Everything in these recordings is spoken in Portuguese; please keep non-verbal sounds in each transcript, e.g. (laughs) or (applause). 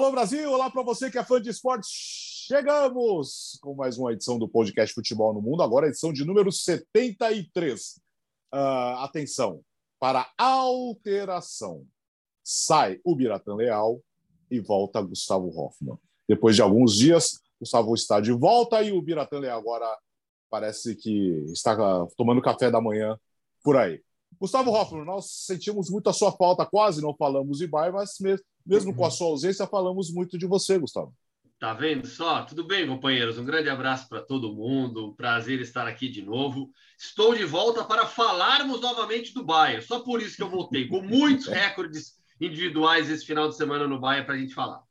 Alô Brasil, olá para você que é fã de esportes. Chegamos com mais uma edição do podcast Futebol no Mundo, agora edição de número 73. Uh, atenção para alteração. Sai o Biratan Leal e volta Gustavo Hoffmann. Depois de alguns dias, Gustavo está de volta e o Biratan Leal agora parece que está tomando café da manhã por aí. Gustavo Hoffmann, nós sentimos muito a sua falta, quase não falamos de Bayern, mas mesmo, mesmo com a sua ausência, falamos muito de você, Gustavo. Tá vendo só? Tudo bem, companheiros? Um grande abraço para todo mundo. Um prazer estar aqui de novo. Estou de volta para falarmos novamente do Bayern. Só por isso que eu voltei, com muitos (laughs) recordes individuais esse final de semana no Bayern para a gente falar.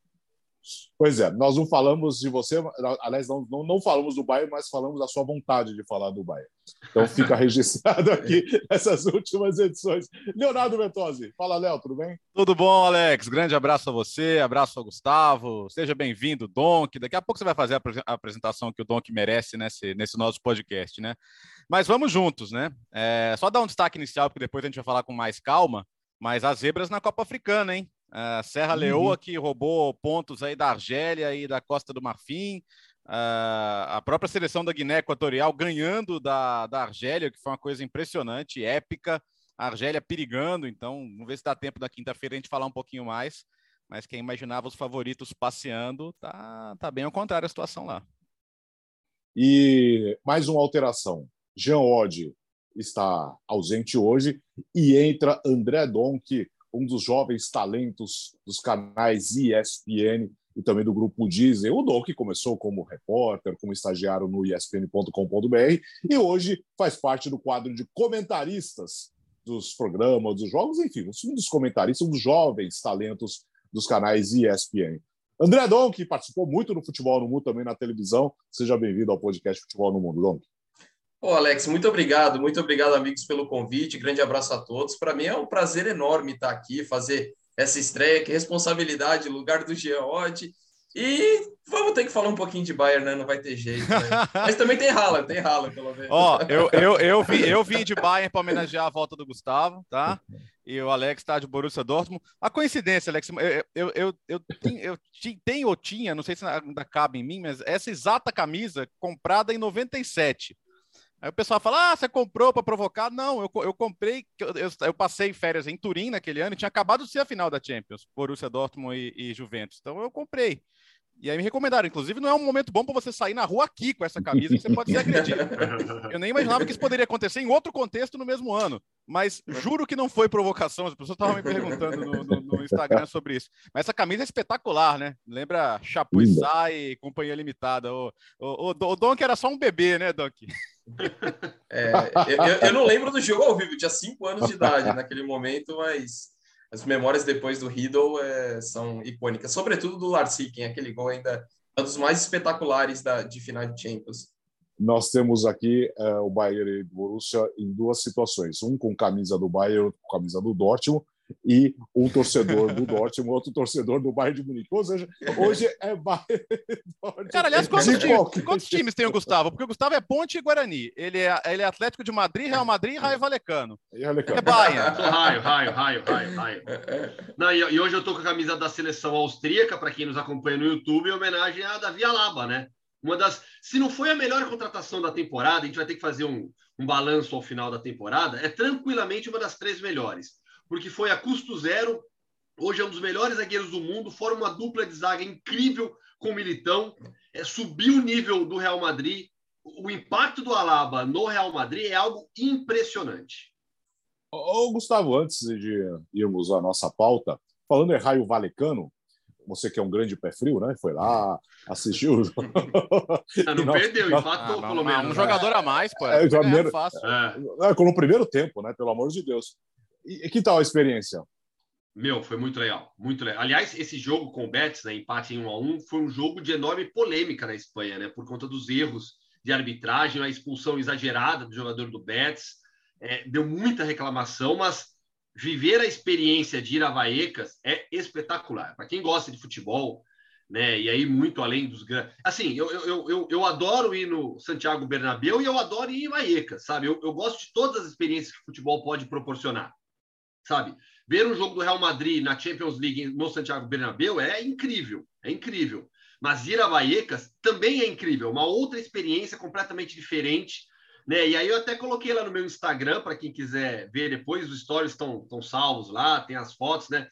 Pois é, nós não falamos de você, aliás, não, não, não, falamos do Bayern, mas falamos da sua vontade de falar do Bayern. Então fica (laughs) registrado aqui essas últimas edições. Leonardo Bertozzi, fala, Léo, tudo bem? Tudo bom, Alex? Grande abraço a você, abraço ao Gustavo, seja bem-vindo, Donk. Daqui a pouco você vai fazer a apresentação que o Donk merece nesse, nesse nosso podcast, né? Mas vamos juntos, né? É, só dar um destaque inicial, porque depois a gente vai falar com mais calma, mas as zebras na Copa Africana, hein? Uh, Serra uhum. Leoa, que roubou pontos aí da Argélia e da Costa do Marfim. Uh, a própria seleção da Guiné Equatorial ganhando da, da Argélia, que foi uma coisa impressionante, épica. A Argélia perigando, então vamos ver se dá tempo da quinta-feira a gente falar um pouquinho mais. Mas quem imaginava os favoritos passeando, tá, tá bem ao contrário a situação lá. E mais uma alteração. Jean Oddi está ausente hoje e entra André Donk, um dos jovens talentos dos canais ESPN e também do grupo Disney. O Dom, que começou como repórter, como estagiário no ESPN.com.br e hoje faz parte do quadro de comentaristas dos programas, dos jogos, enfim, um dos comentaristas, um dos jovens talentos dos canais ESPN. André Dom, que participou muito no Futebol no Mundo, também na televisão. Seja bem-vindo ao podcast Futebol no Mundo, Dom. Ô, Alex, muito obrigado, muito obrigado, amigos, pelo convite. Grande abraço a todos. Para mim é um prazer enorme estar aqui, fazer essa estreia, que responsabilidade, lugar do Jean Odd. E vamos ter que falar um pouquinho de Bayern, né? Não vai ter jeito. Né? (laughs) Mas também tem Haaland, tem Haaland, pelo menos. Ó, eu, eu, eu, vim, eu vim de Bayern para homenagear a volta do Gustavo, tá? E o Alex está de Borussia Dortmund. A coincidência, Alex, eu, eu, eu, eu, tenho, eu tenho ou tinha, não sei se ainda cabe em mim, mas essa exata camisa comprada em 97. Aí o pessoal fala: ah, você comprou para provocar? Não, eu, eu comprei, eu, eu, eu, passei férias em Turim naquele ano e tinha acabado de ser a final da Champions, Borussia Dortmund e, e Juventus. Então eu comprei. E aí me recomendaram, inclusive, não é um momento bom para você sair na rua aqui com essa camisa, que você pode ser agredido. (laughs) Eu nem imaginava que isso poderia acontecer em outro contexto no mesmo ano. Mas juro que não foi provocação, as pessoas estavam me perguntando no, no, no, Instagram sobre isso. Mas essa camisa é espetacular, né? Lembra Chapuisat e Companhia Limitada. O, o, o, o Donk era só um bebê, né, Donk? É, eu, eu, não lembro do jogo ao vivo, tinha cinco anos de idade naquele momento, mas as memórias depois do Riddle é, são icônicas, sobretudo do Larsiken, aquele gol ainda é um dos mais espetaculares da, de final de Champions. Nós temos aqui é, o Bayern e o Borussia em duas situações, um com camisa do Bayern, com camisa do Dortmund, e um torcedor do Dortmund, outro torcedor do Bayern de Munique. Ou seja, hoje é Bayern. Cara, aliás, quantos, times, quantos times tem o Gustavo? Porque o Gustavo é Ponte e Guarani. Ele é, ele é Atlético de Madrid, Real Madrid e Raio Valecano. E É Bayern. (laughs) Raio, raio, raio, raio, raio. Não, e, e hoje eu tô com a camisa da seleção austríaca, para quem nos acompanha no YouTube, em homenagem a Davi Alaba, né? Uma das. Se não foi a melhor contratação da temporada, a gente vai ter que fazer um, um balanço ao final da temporada, é tranquilamente uma das três melhores porque foi a custo zero. Hoje é um dos melhores zagueiros do mundo, fora uma dupla de zaga incrível com o Militão. É, subiu o nível do Real Madrid. O impacto do Alaba no Real Madrid é algo impressionante. Ô, Gustavo, antes de irmos à nossa pauta, falando em Raio Valecano, você que é um grande pé frio, né? Foi lá, assistiu. (laughs) Ah, não, não perdeu, empatou ah, pelo menos. Um jogador a mais, pô. É, é, primeiro, fácil. É. é. no primeiro tempo, né? Pelo amor de Deus. E que tal a experiência? Meu, foi muito legal, muito legal. Aliás, esse jogo com o Betis, né, empate em 1 a 1, foi um jogo de enorme polêmica na Espanha, né, por conta dos erros de arbitragem, a expulsão exagerada do jogador do Betis, é, deu muita reclamação, mas viver a experiência de ir a Vallecas é espetacular. Para quem gosta de futebol, né, e aí muito além dos grandes. Assim, eu, eu, eu, eu adoro ir no Santiago Bernabéu e eu adoro ir em Vallecas, sabe? Eu, eu gosto de todas as experiências que o futebol pode proporcionar. Sabe? Ver um jogo do Real Madrid na Champions League no Santiago Bernabéu é incrível, é incrível. Mas ir a Vallecas também é incrível, uma outra experiência completamente diferente. Né? E aí eu até coloquei lá no meu Instagram, para quem quiser ver depois, os stories estão, salvos lá, tem as fotos, né?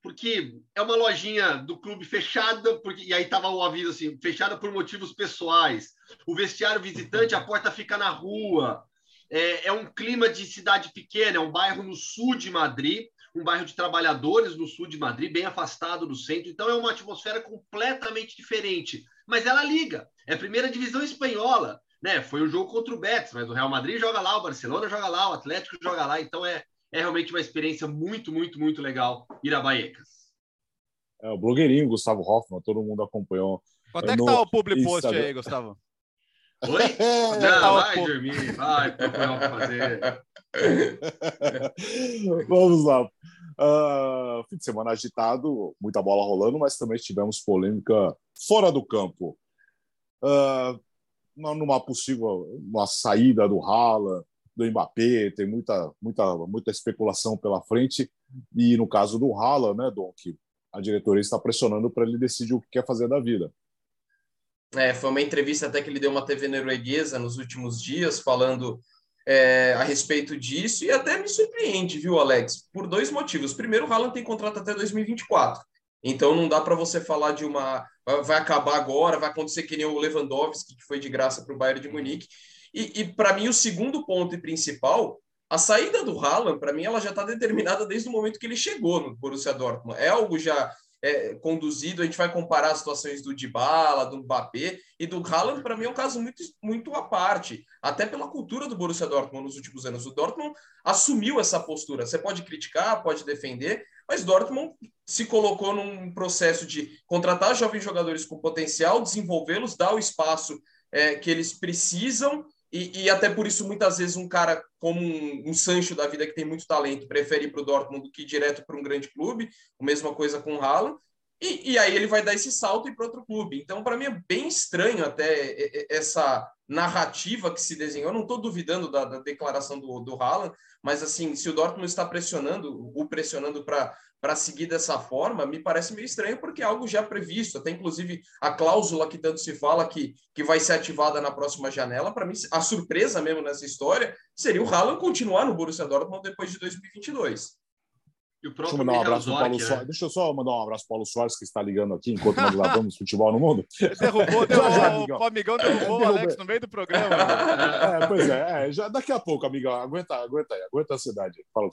Porque é uma lojinha do clube fechada, porque, e aí tava o aviso assim, fechada por motivos pessoais. O vestiário visitante, a porta fica na rua. É, é um clima de cidade pequena, é um bairro no sul de Madrid, um bairro de trabalhadores no sul de Madrid, bem afastado do centro. Então é uma atmosfera completamente diferente. Mas ela liga. É a primeira divisão espanhola. Né? Foi um jogo contra o Betis, mas o Real Madrid joga lá, o Barcelona joga lá, o Atlético joga lá. Então é, é realmente uma experiência muito, muito, muito legal ir a Baecas. É, o blogueirinho Gustavo Hoffman, todo mundo acompanhou. Quanto é, é que tá o public post aí, Gustavo? (laughs) Oi? (laughs) Não, vai dormir, vai procurar o que fazer. (laughs) Vamos lá. Uh, fim de semana agitado, muita bola rolando, mas também tivemos polêmica fora do campo. Uh, numa possível uma saída do Haaland, do Mbappé, tem muita, muita, muita especulação pela frente. E no caso do Haaland, né, Dom, que a diretoria está pressionando para ele decidir o que quer fazer da vida. É, foi uma entrevista até que ele deu uma TV norueguesa nos últimos dias, falando é, a respeito disso, e até me surpreende, viu, Alex? Por dois motivos. Primeiro, o Haaland tem contrato até 2024. Então não dá para você falar de uma vai acabar agora, vai acontecer que nem o Lewandowski, que foi de graça para o Bayern de Munique. E, e para mim, o segundo ponto e principal, a saída do Haaland, para mim, ela já está determinada desde o momento que ele chegou no Borussia Dortmund. É algo já é, conduzido, a gente vai comparar as situações do Dybala, do Mbappé e do Haaland, para mim é um caso muito, muito à parte, até pela cultura do Borussia Dortmund nos últimos anos. O Dortmund assumiu essa postura. Você pode criticar, pode defender, mas Dortmund se colocou num processo de contratar jovens jogadores com potencial, desenvolvê-los, dar o espaço é, que eles precisam e, e, até por isso, muitas vezes, um cara como um, um Sancho da vida que tem muito talento prefere ir para o Dortmund do que ir direto para um grande clube. A mesma coisa com o Haaland. E, e aí ele vai dar esse salto e para outro clube. Então, para mim, é bem estranho até essa narrativa que se desenhou. Eu não estou duvidando da, da, declaração do, do Haaland, mas assim, se o Dortmund está pressionando, o pressionando para para seguir dessa forma, me parece meio estranho, porque é algo já previsto. Até inclusive a cláusula que tanto se fala que, que vai ser ativada na próxima janela. Para mim, a surpresa mesmo nessa história seria o Haaland continuar no Borussia Dortmund depois de 2022. E o próprio Deixa eu, mandar um abraço Paulo né? Soares. Deixa eu só mandar um abraço para o Paulo Soares, que está ligando aqui enquanto nós gravamos (laughs) futebol no mundo. Derrubou, (laughs) derrubou já, já, amigão. o amigão derrubou o Alex no meio do programa. (laughs) É, pois é, é, já, daqui a pouco, amigão. Aguenta, aguenta aí, aguenta a cidade. Fala.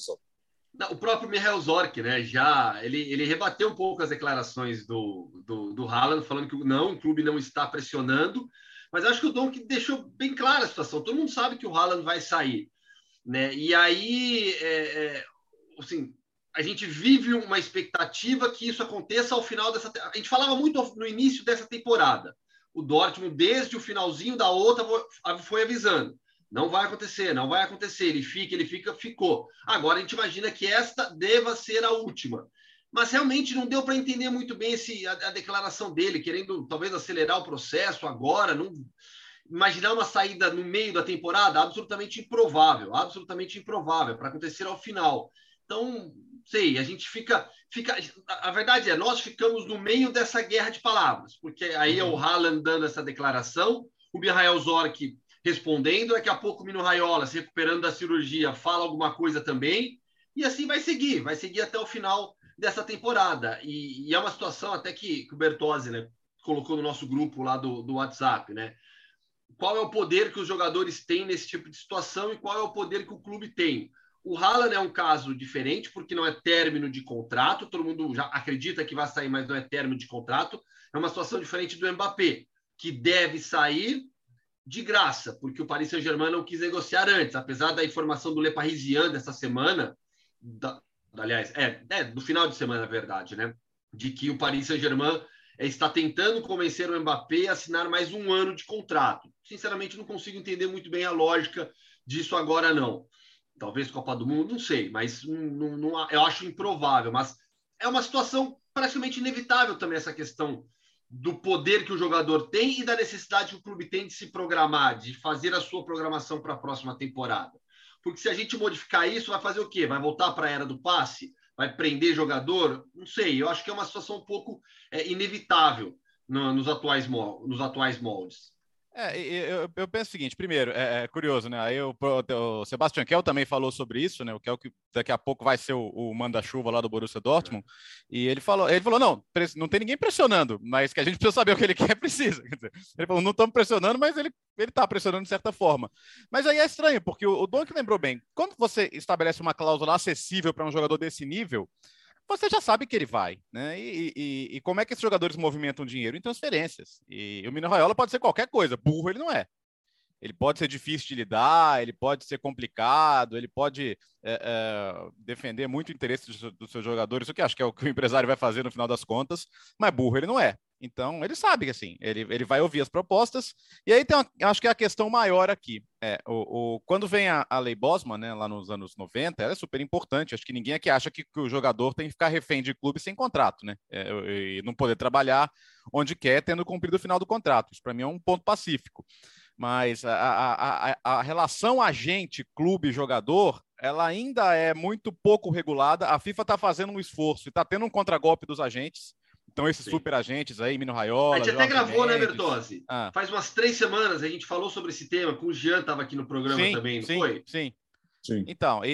Não, o próprio Mihail Zorc, né, já ele, ele rebateu um pouco as declarações do, do, do Haaland, falando que não, o clube não está pressionando, mas acho que o Donk deixou bem clara a situação. Todo mundo sabe que o Haaland vai sair, né? E aí, é, é, assim, a gente vive uma expectativa que isso aconteça ao final dessa. A gente falava muito no início dessa temporada. O Dortmund, desde o finalzinho da outra, foi avisando não vai acontecer, não vai acontecer. Ele fica, ele fica, ficou. Agora a gente imagina que esta deva ser a última. Mas realmente não deu para entender muito bem esse, a, a, declaração dele, querendo talvez acelerar o processo agora. Não, imaginar uma saída no meio da temporada, absolutamente improvável, absolutamente improvável para acontecer ao final. Então, sei, a gente fica, fica. A verdade é, nós ficamos no meio dessa guerra de palavras, porque aí é o uhum. Haaland dando essa declaração, o Mihail Zorc respondendo, daqui a pouco o Mino Raiola, se recuperando da cirurgia, fala alguma coisa também, e assim vai seguir, vai seguir até o final dessa temporada. E, e é uma situação até que, que o Bertozzi né, colocou no nosso grupo lá do, do WhatsApp, né? Qual é o poder que os jogadores têm nesse tipo de situação e qual é o poder que o clube tem? O Haaland é um caso diferente, porque não é término de contrato, todo mundo já acredita que vai sair, mas não é término de contrato. É uma situação diferente do Mbappé, que deve sair, de graça, porque o Paris Saint-Germain não quis negociar antes, apesar da informação do Le Parisien dessa semana, da, aliás, é, é, do final de semana, na verdade, né? De que o Paris Saint-Germain está tentando convencer o Mbappé a assinar mais um ano de contrato. Sinceramente, não consigo entender muito bem a lógica disso agora, não. Talvez Copa do Mundo, não sei, mas não, não, eu acho improvável. Mas é uma situação praticamente inevitável também essa questão do poder que o jogador tem e da necessidade que o clube tem de se programar, de fazer a sua programação para a próxima temporada. Porque se a gente modificar isso, vai fazer o quê? Vai voltar para a era do passe? Vai prender jogador? Não sei. Eu acho que é uma situação um pouco é, inevitável no, nos, atuais, nos atuais moldes. É, eu, eu, penso o seguinte, primeiro, é, é curioso, né? Aí o, o, Sebastian Kell também falou sobre isso, né? O Kell que daqui a pouco vai ser o, o manda-chuva lá do Borussia Dortmund, e ele falou, ele falou, não, não tem ninguém pressionando, mas que a gente precisa saber o que ele quer, (laughs) precisa. Dizer, ele falou, não estamos pressionando, mas ele ele está pressionando de certa forma. Mas aí é estranho, porque o, o Donk lembrou bem, quando você estabelece uma cláusula acessível para um jogador desse nível, você já sabe que ele vai, né? E, e, e, como é que esses jogadores movimentam dinheiro? Em transferências. E o Mino Raiola pode ser qualquer coisa, burro ele não é. Ele pode ser difícil de lidar, ele pode ser complicado, ele pode é, é, defender muito o interesse dos, dos, seus jogadores, o que acho que é o que o (laughs) empresário vai fazer no final das contas, mas burro ele não é. Então, ele sabe que assim, ele, ele vai ouvir as propostas. E aí tem, uma, acho que é a questão maior aqui. É, o, o, quando vem a, a lei Bosman, né, lá nos anos 90, ela é super importante. Acho que ninguém aqui acha que, que o jogador tem que ficar refém de clube sem contrato, né? É, e não poder trabalhar onde quer, tendo cumprido o final do contrato. Isso para mim é um ponto pacífico. Mas a, a, a, a relação agente-clube-jogador, ela ainda é muito pouco regulada. A FIFA está fazendo um esforço e está tendo um contragolpe dos agentes então, esses Sim. super agentes aí, Mino Raiola. A gente até gravou, né, Mendes. né, Bertozzi? Ah. Faz umas três semanas a gente falou sobre esse tema, com o Jean estava aqui no programa sim, também, não sim, foi? Sim. Sim. Então, e,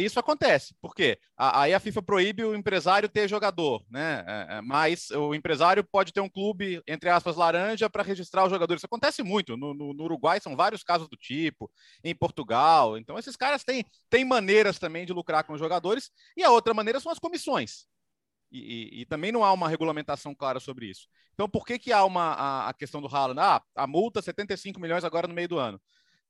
e, isso acontece, porque aí a FIFA proíbe o empresário ter jogador, né? É, é, mas o empresário pode ter um clube, entre aspas, laranja, para registrar os jogadores. Isso acontece muito. No, no, no, Uruguai são vários casos do tipo, em Portugal. Então, esses caras têm, têm maneiras também de lucrar com os jogadores, e a outra maneira são as comissões. E, e, e, também não há uma regulamentação clara sobre isso. Então, por que, que há uma, a, a questão do Haaland? Ah, a multa 75 milhões agora no meio do ano.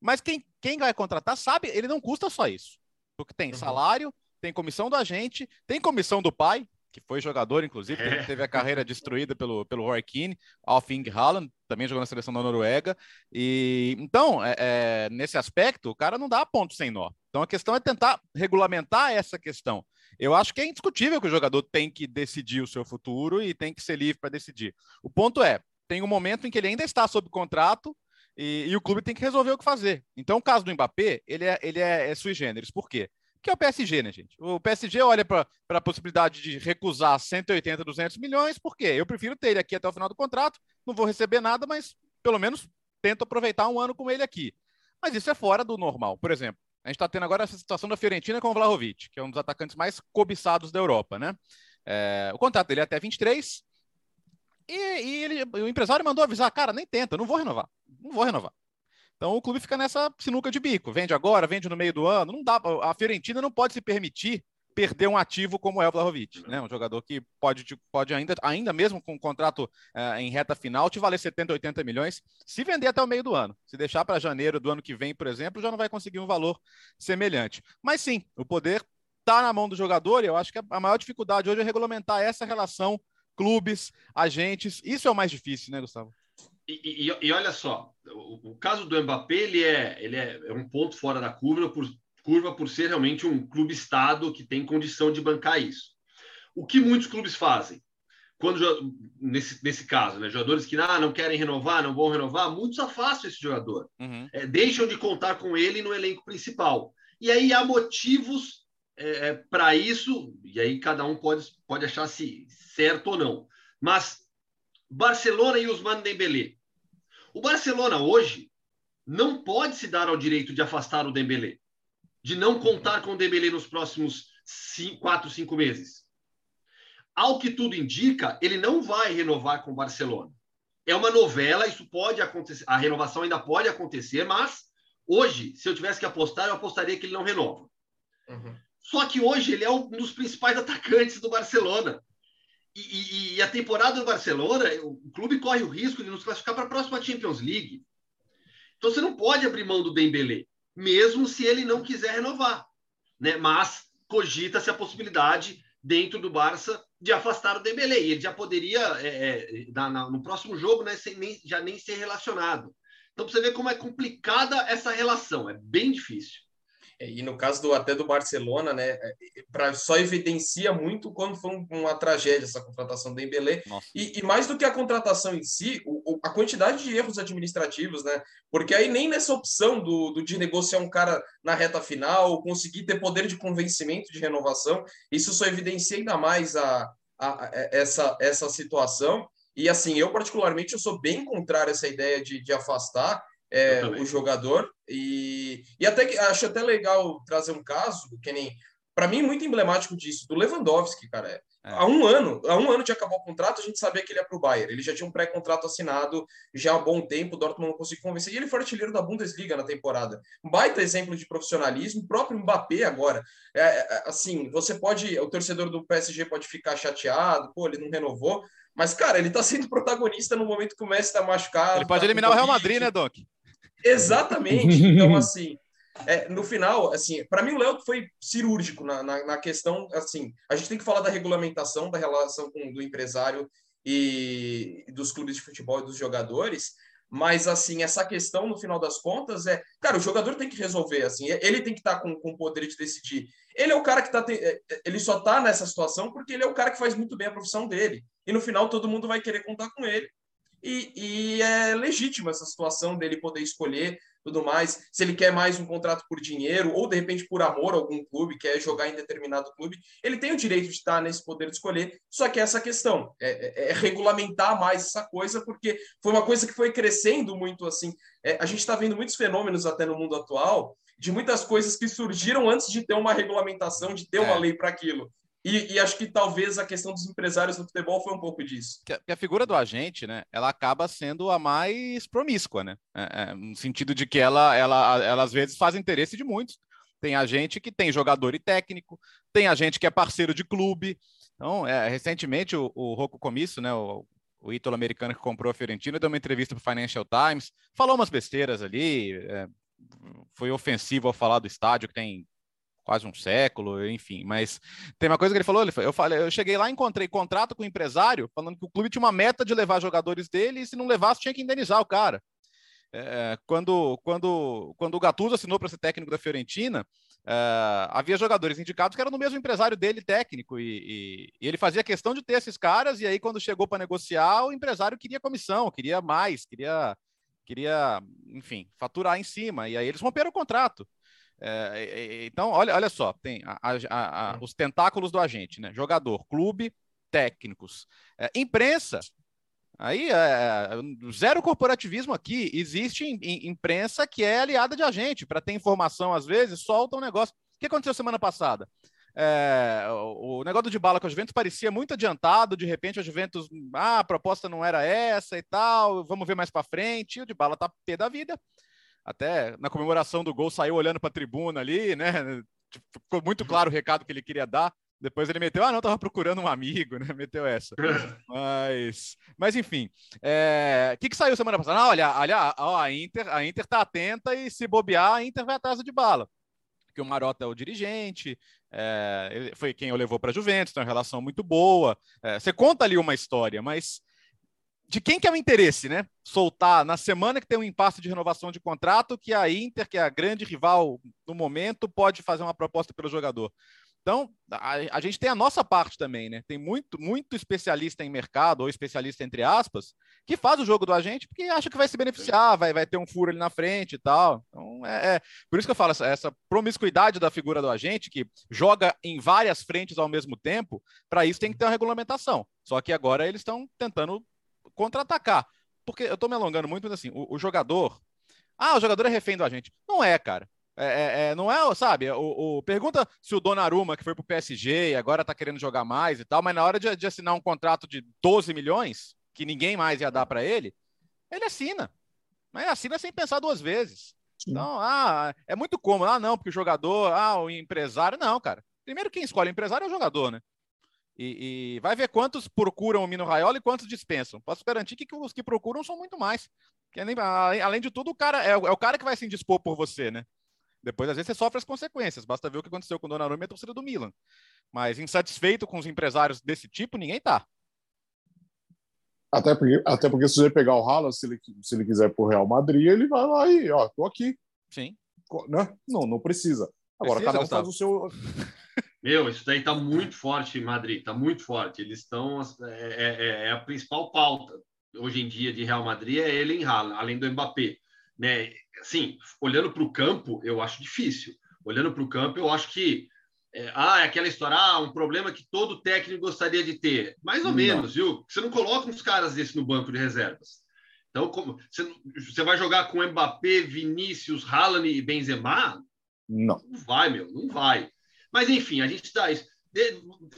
Mas quem, quem vai contratar sabe, ele não custa só isso. Porque tem uhum. salário, tem comissão do agente, tem comissão do pai, que foi jogador, inclusive, é. teve a carreira destruída pelo, pelo Roy Keane, Alfing Haaland, também jogou na seleção da Noruega. E então, é, é, nesse aspecto, o cara não dá ponto sem nó. Então a questão é tentar regulamentar essa questão. Eu acho que é indiscutível que o jogador tem que decidir o seu futuro e tem que ser livre para decidir. O ponto é, tem um momento em que ele ainda está sob contrato e, e, o clube tem que resolver o que fazer. Então, o caso do Mbappé, ele é, ele é, é sui generis. Por quê? Porque é o PSG, né, gente? O PSG olha para a possibilidade de recusar 180, 200 milhões, por quê? Eu prefiro ter ele aqui até o final do contrato, não vou receber nada, mas pelo menos tento aproveitar um ano com ele aqui. Mas isso é fora do normal. Por exemplo, a gente está tendo agora essa situação da Fiorentina com o Vlahovic, que é um dos atacantes mais cobiçados da Europa, né? É, o contrato dele é até 23. E, e ele, o empresário mandou avisar, cara, nem tenta, não vou renovar. Não vou renovar. Então o clube fica nessa sinuca de bico. Vende agora, vende no meio do ano. Não dá. A Fiorentina não pode se permitir perder um ativo como é o Vlahovic, né? Um jogador que pode, pode ainda, ainda mesmo com um contrato uh, em reta final, te valer 70, 80 milhões, se vender até o meio do ano. Se deixar para janeiro do ano que vem, por exemplo, já não vai conseguir um valor semelhante. Mas sim, o poder está na mão do jogador e eu acho que a maior dificuldade hoje é regulamentar essa relação clubes, agentes. Isso é o mais difícil, né, Gustavo? E, e, e olha só, o, o, caso do Mbappé ele é, ele é, é um ponto fora da curva por curva por ser realmente um clube-estado que tem condição de bancar isso. O que muitos clubes fazem? Quando, nesse, nesse caso, né, jogadores que ah, não querem renovar, não vão renovar, muitos afastam esse jogador. Uhum. É, deixam de contar com ele no elenco principal. E aí há motivos é, é para isso, e aí cada um pode, pode achar se certo ou não. Mas Barcelona e Usman Dembélé. O Barcelona hoje não pode se dar ao direito de afastar o Dembélé de não contar com o Dembélé nos próximos cinco, quatro, cinco meses. Ao que tudo indica, ele não vai renovar com o Barcelona. É uma novela, isso pode acontecer, a renovação ainda pode acontecer, mas hoje, se eu tivesse que apostar, eu apostaria que ele não renova. Uhum. Só que hoje ele é um dos principais atacantes do Barcelona. E, e, e, a temporada do Barcelona, o clube corre o risco de nos classificar para a próxima Champions League. Então você não pode abrir mão do Dembélé mesmo se ele não quiser renovar. Né? Mas cogita-se a possibilidade, dentro do Barça, de afastar o Dembélé. E ele já poderia, é, é, na, no próximo jogo, né, sem, nem, já nem ser relacionado. Então, você ver como é complicada essa relação. É bem difícil. É, e no caso do, até do Barcelona, né, é, pra, só evidencia muito quando foi uma tragédia essa contratação do Dembélé. E, e, mais do que a contratação em si, o, a quantidade de erros administrativos, né? Porque aí nem nessa opção do, do, de negociar um cara na reta final, conseguir ter poder de convencimento de renovação, isso só evidencia ainda mais a, a, a essa, essa situação. E assim, eu particularmente eu sou bem contrário a essa ideia de, de afastar é, o jogador. E, e até que acho até legal trazer um caso, que nem para mim muito emblemático disso, do Lewandowski, cara. É. Há um ano, há um ano de acabar o contrato, a gente sabia que ele ia para o Bayern. Ele já tinha um pré-contrato assinado já há bom tempo, o Dortmund não conseguiu convencer. E ele foi artilheiro da Bundesliga na temporada. Um baita exemplo de profissionalismo. O próprio Mbappé agora. É, é, assim, você pode... O torcedor do PSG pode ficar chateado. Pô, ele não renovou. Mas, cara, ele está sendo protagonista no momento que o Messi está machucado. Ele pode tá eliminar o Real Madrid, né, Doc? Exatamente. (laughs) Então, assim, é, no final, assim, para mim o Léo foi cirúrgico na, na, na, questão, assim, a gente tem que falar da regulamentação, da relação com do empresário e dos clubes de futebol e dos jogadores, mas, assim, essa questão, no final das contas, é, cara, o jogador tem que resolver, assim, ele tem que estar tá com, com o poder de decidir. Ele é o cara que tá, é, ele só tá nessa situação porque ele é o cara que faz muito bem a profissão dele. E no final todo mundo vai querer contar com ele. E, e é legítima essa situação dele poder escolher tudo mais. Se ele quer mais um contrato por dinheiro ou de repente por amor a algum clube, quer jogar em determinado clube, ele tem o direito de estar nesse poder de escolher. Só que essa questão é, é, é regulamentar mais essa coisa, porque foi uma coisa que foi crescendo muito assim. É, a gente está vendo muitos fenômenos até no mundo atual de muitas coisas que surgiram antes de ter uma regulamentação, de ter uma é. lei para aquilo. E, e, acho que talvez a questão dos empresários no futebol foi um pouco disso. Que a, figura do agente, né, ela acaba sendo a mais promíscua, né? É, é, no sentido de que ela, ela, ela às vezes faz interesse de muitos. Tem agente que tem jogador e técnico, tem agente que é parceiro de clube. Então, é, recentemente o, o Rocco Comisso, né, o, o ítalo-americano que comprou a Fiorentina, deu uma entrevista para o Financial Times, falou umas besteiras ali, é, foi ofensivo ao falar do estádio que tem quase um século, enfim. Mas tem uma coisa que ele falou, eu falei, eu cheguei lá, encontrei contrato com o empresário, falando que o clube tinha uma meta de levar jogadores dele e se não levasse tinha que indenizar o cara. É, quando, quando, quando o Gattuso assinou para ser técnico da Fiorentina, é, havia jogadores indicados que eram no mesmo empresário dele, técnico, e, e, e ele fazia questão de ter esses caras, e aí quando chegou para negociar, o empresário queria comissão, queria mais, queria, queria, enfim, faturar em cima, e aí eles romperam o contrato. É, então, olha, olha só, tem a, a, a, os tentáculos do agente, né? Jogador, clube, técnicos, é, imprensa. Aí, é, zero corporativismo aqui. Existe in, in, imprensa que é aliada de agente. Para ter informação, às vezes, solta um negócio. O que aconteceu semana passada? É, o, o negócio de bala com a Juventus parecia muito adiantado, de repente a Juventus, ah, a proposta não era essa e tal, vamos ver mais para frente, o de bala tá pé da vida até na comemoração do gol saiu olhando para a tribuna ali, né? Tipo, ficou muito claro o recado que ele queria dar. Depois ele meteu, ah, não, tava procurando um amigo, (laughs) né? Meteu essa. (laughs) mas, mas enfim, o é... que, que saiu semana passada? Ah, olha, olha, ó, a Inter, a Inter tá atenta e se bobear, a Inter vai atrás de bala. Que o Marota é o dirigente, é... foi quem o levou para a Juventus, tem uma relação muito boa. É... Você conta ali uma história, mas de quem que é o interesse, né? Soltar na semana que tem um impasse de renovação de contrato, que a Inter, que é a grande rival no momento, pode fazer uma proposta pelo jogador. Então, a, a, gente tem a nossa parte também, né? Tem muito, muito especialista em mercado, ou especialista entre aspas, que faz o jogo do agente porque acha que vai se beneficiar, vai, vai ter um furo ali na frente e tal. Então, é, é por isso que eu falo, essa, essa promiscuidade da figura do agente, que joga em várias frentes ao mesmo tempo, para isso tem que ter uma regulamentação. Só que agora eles estão tentando contra-atacar. Porque eu tô me alongando muito, mas assim, o, o, jogador. Ah, o jogador é refém do agente. Não é, cara. É, é, é não é, sabe? O, o, pergunta se o Donnarumma, que foi pro PSG e agora tá querendo jogar mais e tal, mas na hora de, de assinar um contrato de 12 milhões, que ninguém mais ia dar para ele, ele assina. Mas assina sem pensar duas vezes. Sim. Então, ah, é muito cômodo. Ah, não, porque o jogador, ah, o empresário. Não, cara. Primeiro, quem escolhe o empresário é o jogador, né? E, e, vai ver quantos procuram o Mino Raiola e quantos dispensam. Posso garantir que, que os que procuram são muito mais. Que nem, além de tudo, o cara é, é, o cara que vai se indispor por você, né? Depois, às vezes, você sofre as consequências. Basta ver o que aconteceu com o Donnarumma e a torcida do Milan. Mas insatisfeito com os empresários desse tipo, ninguém tá. Até porque, até porque se você pegar o Haaland, se ele, se ele quiser pro Real Madrid, ele vai lá e, ó, tô aqui. Sim. Né? Não, não precisa. Agora, precisa, cada um faz o seu... (laughs) Meu, isso daí está muito forte em Madrid, está muito forte. Eles estão. É, é, é, a principal pauta. hoje em dia de Real Madrid é ele em Haaland, além do Mbappé. Né? Assim, olhando para o campo, eu acho difícil. Olhando para o campo, eu acho que é, ah, é aquela história, ah, um problema que todo técnico gostaria de ter. Mais ou não. menos, viu? Você não coloca uns caras desses no banco de reservas. Então, como, você, você vai jogar com Mbappé, Vinícius, Haaland e Benzema? Não. Não vai, meu, não vai. Mas, enfim, a gente está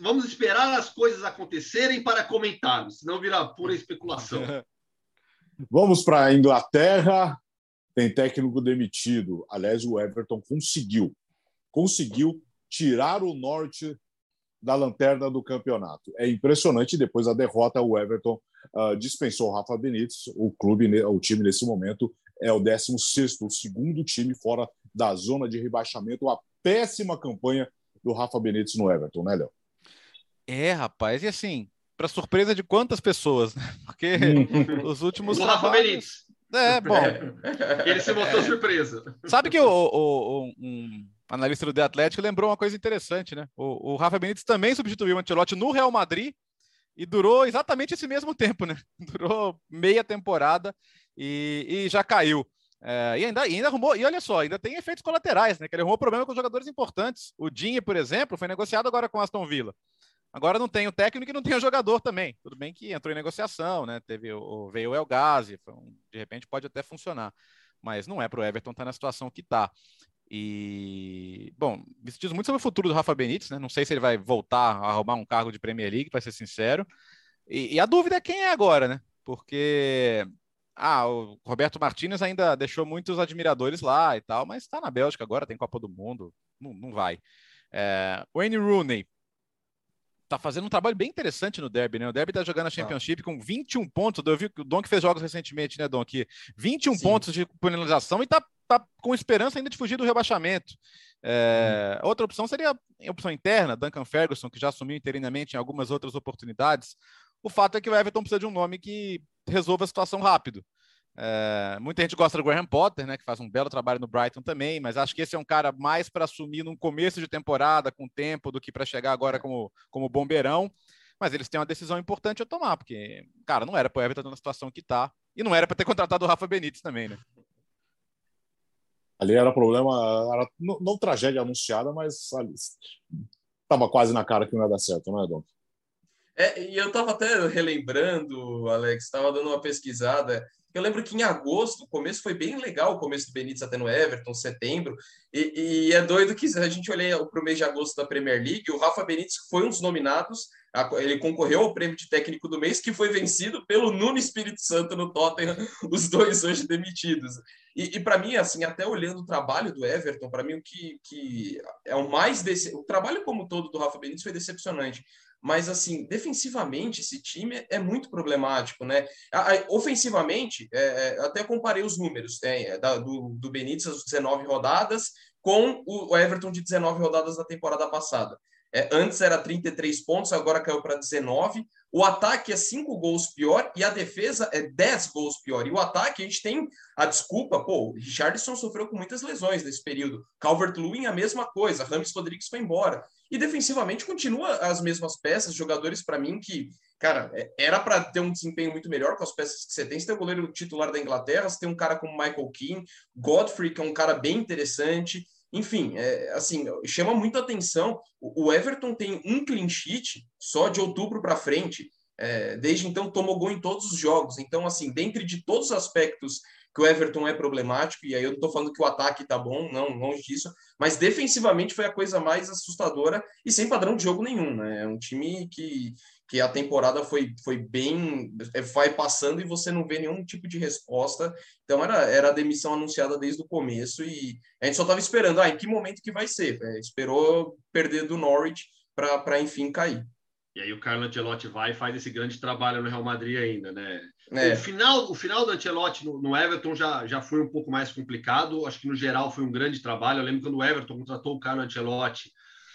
vamos esperar as coisas acontecerem para comentarmos, senão virar pura especulação. (laughs) Vamos para a Inglaterra. Tem técnico demitido. Aliás, o Everton conseguiu. Conseguiu tirar o norte da lanterna do campeonato. É impressionante. Depois da derrota, o Everton uh, dispensou o Rafa Benítez. O clube, o time nesse momento é o 16 o segundo time fora da zona de rebaixamento. A péssima campanha do Rafa Benítez no Everton, né, Léo? É, rapaz, e assim, para surpresa de quantas pessoas, né? (laughs) Porque (laughs) os últimos. O Rafa Benítez. É, bom. Ele se mostrou é. surpresa. Sabe que o, o, um analista do The Atlético lembrou uma coisa interessante, né? O, o Rafa Benítez também substituiu o Ancelotti no Real Madrid e durou exatamente esse mesmo tempo, né? (laughs) Durou meia temporada e, e já caiu. É, e, ainda, e ainda arrumou, e olha só, ainda tem efeitos colaterais, né? Que ele arrumou problema com jogadores importantes. O Dinho, por exemplo, foi negociado agora com Aston Villa. Agora não tem o técnico e não tem o jogador também. Tudo bem que entrou em negociação, né? Teve o, veio o El Ghazi, um, de repente pode até funcionar. Mas não é para o Everton estar tá na situação que está. E, bom, me diz muito sobre o futuro do Rafa Benítez, né? Não sei se ele vai voltar a arrumar um cargo de Premier League, para ser sincero. E, e, a dúvida é quem é agora, né? Porque ah, o Roberto Martinez ainda deixou muitos admiradores lá e tal, mas está na Bélgica agora, tem Copa do Mundo, não, não vai. É, Wayne Rooney tá fazendo um trabalho bem interessante no Derby, né? O Derby tá jogando a tá. Championship ah. com 21 pontos. Eu vi que o Donk fez jogos recentemente, né, Donk? 21 Sim. pontos de penalização e tá, tá com esperança ainda de fugir do rebaixamento. É, hum. Outra opção seria a opção interna, Duncan Ferguson, que já assumiu interinamente em algumas outras oportunidades. O fato é que o Everton precisa de um nome que resolva a situação rápido. É, muita gente gosta do Graham Potter, né, que faz um belo trabalho no Brighton também, mas acho que esse é um cara mais para assumir num começo de temporada, com tempo, do que para chegar agora como, como bombeirão. Mas eles têm uma decisão importante a tomar, porque, cara, não era para o Everton na situação que está, e não era para ter contratado o Rafa Benítez também, né? Ali era problema, era não, não tragédia anunciada, mas estava quase na cara que não ia dar certo, não é, Dom? É, e eu estava até relembrando, Alex, estava dando uma pesquisada. Eu lembro que em agosto, o começo foi bem legal, o começo do Benítez até no Everton, setembro, e, e é doido que a gente olha para o mês de agosto da Premier League, o Rafa Benítez foi um dos nominados, ele concorreu ao prêmio de técnico do mês, que foi vencido pelo Nuno Espírito Santo no Tottenham, (laughs) os dois hoje demitidos. E, e para mim, assim, até olhando o trabalho do Everton, para mim o que, que é o mais... Dece... O trabalho como todo do Rafa Benítez foi decepcionante mas assim, defensivamente esse time é muito problemático, né? Ofensivamente, é, é, até comparei os números tem, é, da, do, do Benítez, as 19 rodadas, com o Everton de 19 rodadas da temporada passada. É, antes era 33 pontos, agora caiu para 19. O ataque é 5 gols pior e a defesa é 10 gols pior. E o ataque, a gente tem a desculpa, pô, o Richardson sofreu com muitas lesões nesse período. Calvert-Lewin a mesma coisa, Rames Rodrigues foi embora. E defensivamente continua as mesmas peças, jogadores para mim que, cara, é, era para ter um desempenho muito melhor com as peças que você tem. Você tem o goleiro titular da Inglaterra, você tem um cara como Michael Keane, Godfrey, que é um cara bem interessante. Enfim, é, assim, chama muito atenção. O Everton tem um clean sheet só de outubro para frente. É, desde então tomou gol em todos os jogos. Então, assim, dentre de todos os aspectos que o Everton é problemático, e aí eu não estou falando que o ataque está bom, não, longe disso, mas defensivamente foi a coisa mais assustadora e sem padrão de jogo nenhum, né? É um time que, que a temporada foi, foi bem. É, vai passando e você não vê nenhum tipo de resposta. Então era, era a demissão anunciada desde o começo e a gente só estava esperando, ah, em que momento que vai ser? É, esperou perder do Norwich para enfim cair. E aí o Carlo Ancelotti vai e faz esse grande trabalho no Real Madrid ainda, né? É. O, final, o final do Ancelotti no, no, Everton já, já foi um pouco mais complicado. Acho que no geral foi um grande trabalho. Eu lembro quando o Everton contratou o Carlo Ancelotti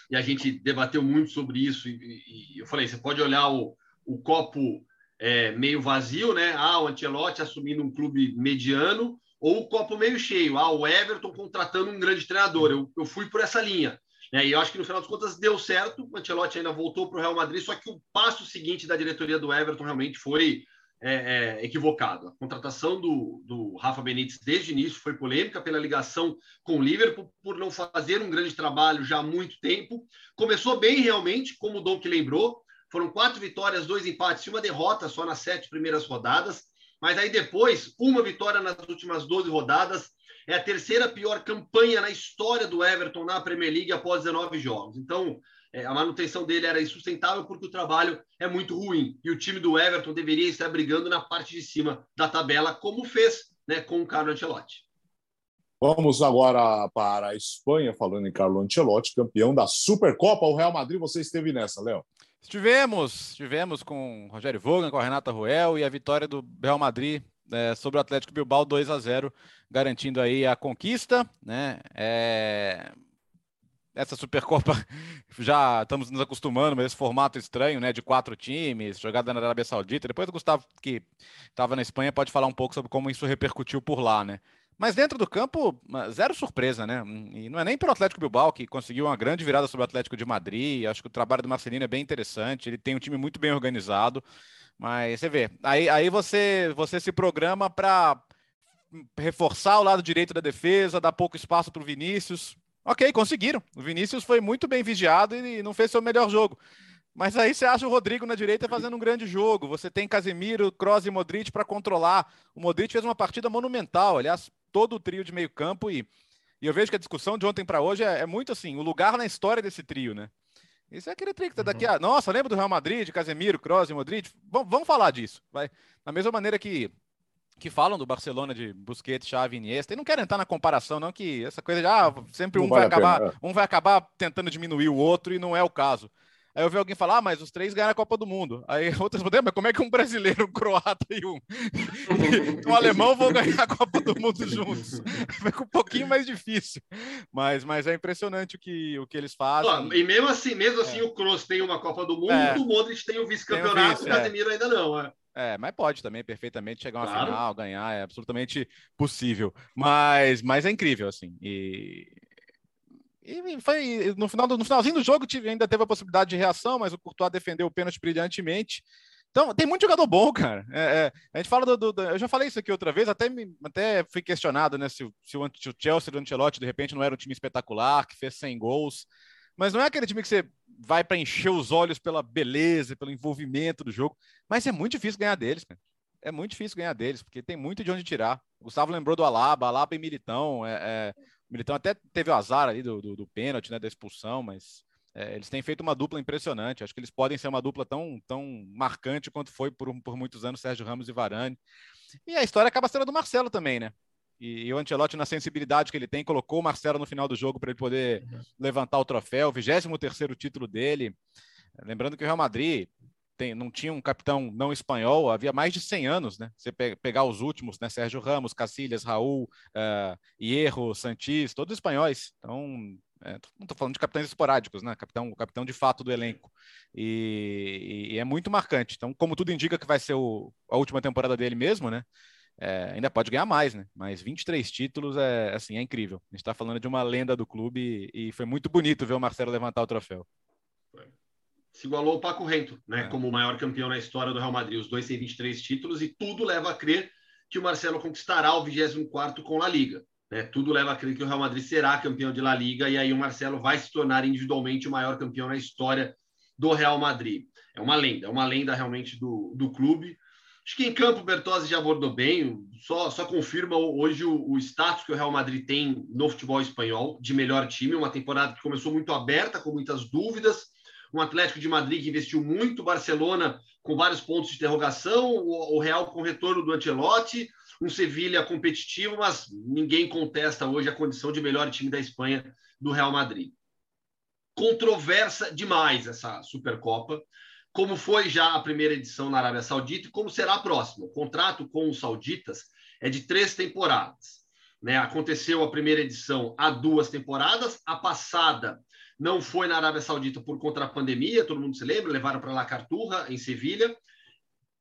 e a gente debateu muito sobre isso. E, e eu falei: você pode olhar o, o copo é, meio vazio, né? Ah, o Ancelotti assumindo um clube mediano, ou o copo meio cheio. Ah, o Everton contratando um grande treinador. Eu, eu fui por essa linha. Né? E eu acho que no final das contas deu certo. O Ancelotti ainda voltou para o Real Madrid, só que o passo seguinte da diretoria do Everton realmente foi é, é, equivocado. A contratação do, do Rafa Benítez desde o início foi polêmica pela ligação com o Liverpool, por não fazer um grande trabalho já há muito tempo. Começou bem realmente, como o Dom que lembrou, foram quatro vitórias, dois empates e uma derrota só nas sete primeiras rodadas. Mas aí depois, uma vitória nas últimas 12 rodadas. É a terceira pior campanha na história do Everton na Premier League após 19 jogos. Então, é, a manutenção dele era insustentável porque o trabalho é muito ruim. E o time do Everton deveria estar brigando na parte de cima da tabela, como fez né, com o Carlo Ancelotti. Vamos agora para a Espanha, falando em Carlo Ancelotti, campeão da Supercopa. O Real Madrid, você esteve nessa, Léo? Estivemos, estivemos com o Rogério Vogan, com a Renata Ruel e a vitória do Real Madrid é, sobre o Atlético Bilbao 2 a 0, garantindo aí a conquista, né? É essa Supercopa (laughs) já estamos nos acostumando, mas esse formato estranho, né, de quatro times, jogada na Arábia Saudita. Depois o Gustavo, que estava na Espanha, pode falar um pouco sobre como isso repercutiu por lá, né? Mas dentro do campo, zero surpresa, né? E não é nem pelo Atlético Bilbao, que conseguiu uma grande virada sobre o Atlético de Madrid. Acho que o trabalho do Marcelino é bem interessante. Ele tem um time muito bem organizado. Mas você vê, aí, aí você, você se programa para reforçar o lado direito da defesa, dar pouco espaço para o Vinícius. Ok, conseguiram. O Vinícius foi muito bem vigiado e não fez seu melhor jogo. Mas aí você acha o Rodrigo na direita fazendo um grande jogo. Você tem Casemiro, Kroos e Modric para controlar. O Modric fez uma partida monumental. Aliás, todo o trio de meio campo. E, e eu vejo que a discussão de ontem para hoje é, é, muito assim, o lugar na história desse trio, né? Isso é aquele que tá daqui a... Nossa, lembra do Real Madrid, Casemiro, Kroos e Modric? Vamos, vamos falar disso. Vai. Da mesma maneira que que falam do Barcelona de Busquets, Xavi, Iniesta, e não quero entrar na comparação, não, que essa coisa de ah, sempre um vai acabar, é. um vai acabar tentando diminuir o outro e não é o caso. Aí eu vi alguém falar, ah, mas os três ganharam a Copa do Mundo. Aí (laughs) outros respondem, mas como é que um brasileiro, um croata e um, um alemão vão ganhar a Copa do Mundo juntos? (laughs) Fica um pouquinho mais difícil. Mas, mas é impressionante o que, o que eles fazem. e mesmo assim, mesmo assim é. o Kroos tem uma Copa do Mundo, é. o Modric tem o vice-campeonato, o, o Casemiro é. ainda não. É. É, mas pode também perfeitamente chegar a uma claro. final, ganhar, é absolutamente possível. Mas, mas é incrível, assim. E, e foi no, final do, no finalzinho do jogo tive, ainda teve a possibilidade de reação, mas o Courtois defendeu o pênalti brilhantemente. Então, tem muito jogador bom, (laughs) cara. É, é, a gente fala do, do, do, Eu já falei isso aqui outra vez, até, me, até fui questionado, né? Se, se, o, se o Chelsea do Ancelotti, de repente, não era um time espetacular, que fez 100 gols. Mas não é aquele time que você vai para encher os olhos pela beleza, pelo envolvimento do jogo. Mas é muito difícil ganhar deles, cara. É muito difícil ganhar deles, porque tem muito de onde tirar. O Gustavo lembrou do Alaba, Alaba e Militão. É, é... Militão até teve o azar ali do, do, do pênalti, né, da expulsão, mas é, eles têm feito uma dupla impressionante. Acho que eles podem ser uma dupla tão, tão marcante quanto foi por, por muitos anos Sérgio Ramos e Varane. E a história acaba sendo do Marcelo também, né? E, e, o Ancelotti, na sensibilidade que ele tem, colocou o Marcelo no final do jogo para ele poder uhum. levantar o troféu, o 23 título dele. Lembrando que o Real Madrid tem, não tinha um capitão não espanhol, havia mais de 100 anos, né? Você pe pegar os últimos, né? Sérgio Ramos, Cacilhas, Raul, uh, Hierro, Santis, todos espanhóis. Então, é, não estou falando de capitães esporádicos, né? Capitão, o capitão de fato do elenco. E, e, é muito marcante. Então, como tudo indica que vai ser o, a última temporada dele mesmo, né? É, ainda pode ganhar mais, né? Mas 23 títulos é assim, é incrível. A gente está falando de uma lenda do clube e, e, foi muito bonito ver o Marcelo levantar o troféu. Se igualou o Paco Rento, né? É. Como o maior campeão na história do Real Madrid. Os dois têm 23 títulos e tudo leva a crer que o Marcelo conquistará o 24 com a Liga. Né? Tudo leva a crer que o Real Madrid será campeão de La Liga e aí o Marcelo vai se tornar individualmente o maior campeão na história do Real Madrid. É uma lenda, é uma lenda realmente do, do clube. Acho que em campo o Bertozzi já abordou bem, só, só confirma hoje o, o, status que o Real Madrid tem no futebol espanhol, de melhor time, uma temporada que começou muito aberta, com muitas dúvidas, um Atlético de Madrid que investiu muito, Barcelona com vários pontos de interrogação, o, Real com retorno do Ancelotti, um Sevilha competitivo, mas ninguém contesta hoje a condição de melhor time da Espanha do Real Madrid. Controversa demais essa Supercopa como foi já a primeira edição na Arábia Saudita e como será a próxima. O contrato com os sauditas é de três temporadas. Né? Aconteceu a primeira edição há duas temporadas, a passada não foi na Arábia Saudita por conta da pandemia, todo mundo se lembra, levaram para lá Carturra, em Sevilha.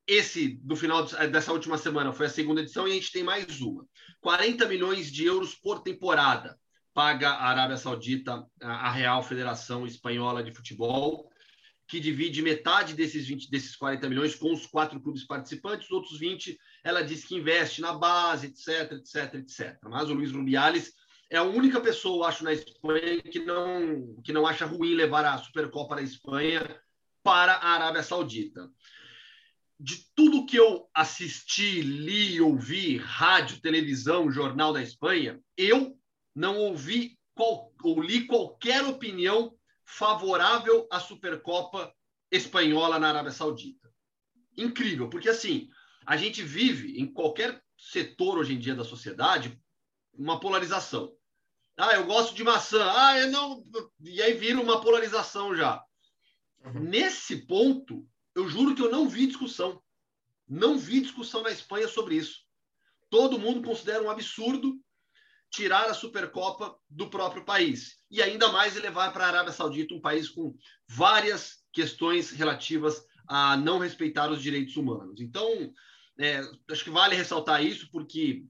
Esse, do final dessa última semana, foi a segunda edição e a gente tem mais uma. 40 milhões de euros por temporada paga a Arábia Saudita, a Real Federação Espanhola de Futebol, que divide metade desses 20, desses 40 milhões com os quatro clubes participantes, os outros 20 ela diz que investe na base, etc, etc, etc. Mas o Luiz Rubiales é a única pessoa, acho, na Espanha que não, que não acha ruim levar a Supercopa da Espanha para a Arábia Saudita. De tudo que eu assisti, li, ouvi, rádio, televisão, jornal da Espanha, eu não ouvi qual, ou li qualquer opinião favorável à Supercopa espanhola na Arábia Saudita. Incrível, porque assim, a gente vive em qualquer setor hoje em dia da sociedade uma polarização. Ah, eu gosto de maçã. Ah, eu não. E aí vira uma polarização já. Uhum. Nesse ponto, eu juro que eu não vi discussão. Não vi discussão na Espanha sobre isso. Todo mundo considera um absurdo tirar a Supercopa do próprio país. E ainda mais levar para a Arábia Saudita, um país com várias questões relativas a não respeitar os direitos humanos. Então, é, acho que vale ressaltar isso, porque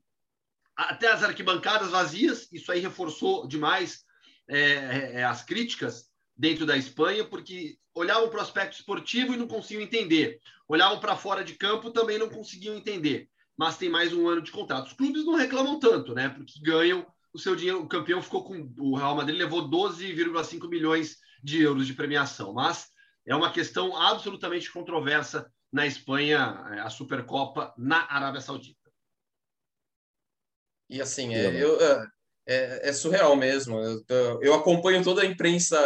até as arquibancadas vazias, isso aí reforçou demais é, é, é as críticas dentro da Espanha, porque olhavam para o aspecto esportivo e não conseguiam entender. Olhavam para fora de campo também não conseguiam entender mas tem mais um ano de contrato. Os clubes não reclamam tanto, né? Porque ganham o seu dinheiro. O campeão ficou com. O Real Madrid levou 12,5 milhões de euros de premiação, mas é uma questão absolutamente controversa na Espanha, é, a Supercopa na Arábia Saudita. E assim, é, eu, é, é, é, surreal mesmo. Eu, eu, acompanho toda a imprensa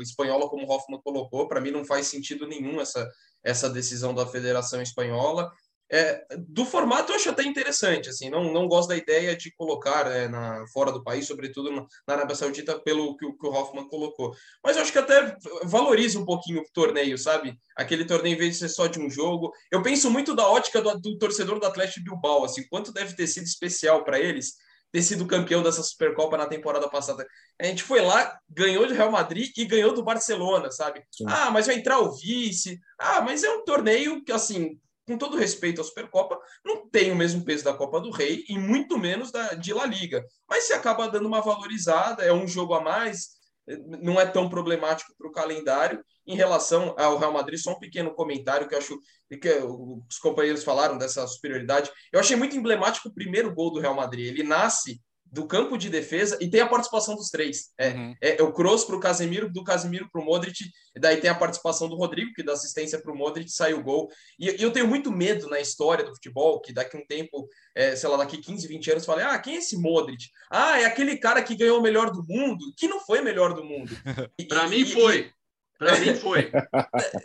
espanhola, como o Hoffman colocou. Para mim, não faz sentido nenhum essa, essa decisão da Federação Espanhola. É, do formato eu acho até interessante, assim, não, não gosto da ideia de colocar é, na, fora do país, sobretudo na, na Arábia Saudita, pelo que, que, o Hoffman colocou. Mas eu acho que até valoriza um pouquinho o torneio, sabe? Aquele torneio, em vez de ser só de um jogo. Eu penso muito da ótica do, do torcedor do Atlético Bilbao, assim, quanto deve ter sido especial para eles ter sido campeão dessa Supercopa na temporada passada. A gente foi lá, ganhou de Real Madrid e ganhou do Barcelona, sabe? Sim. Ah, mas vai entrar o vice. Ah, mas é um torneio que, assim, com todo respeito à Supercopa, não tem o mesmo peso da Copa do Rei e muito menos da de La Liga. Mas se acaba dando uma valorizada, é um jogo a mais, não é tão problemático para o calendário. Em relação ao Real Madrid, só um pequeno comentário que eu acho que os companheiros falaram dessa superioridade. Eu achei muito emblemático o primeiro gol do Real Madrid. Ele nasce do campo de defesa e tem a participação dos três. É, uhum. é, é o cross para o Casemiro, do Casemiro para o Modric, e daí tem a participação do Rodrigo, que dá assistência para o Modric, sai o gol. E, e, eu tenho muito medo na história do futebol, que daqui um tempo, é, sei lá, daqui 15, 20 anos, falei, ah, quem é esse Modric? Ah, é aquele cara que ganhou o melhor do mundo, que não foi o melhor do mundo. (laughs) para mim foi. Para mim foi.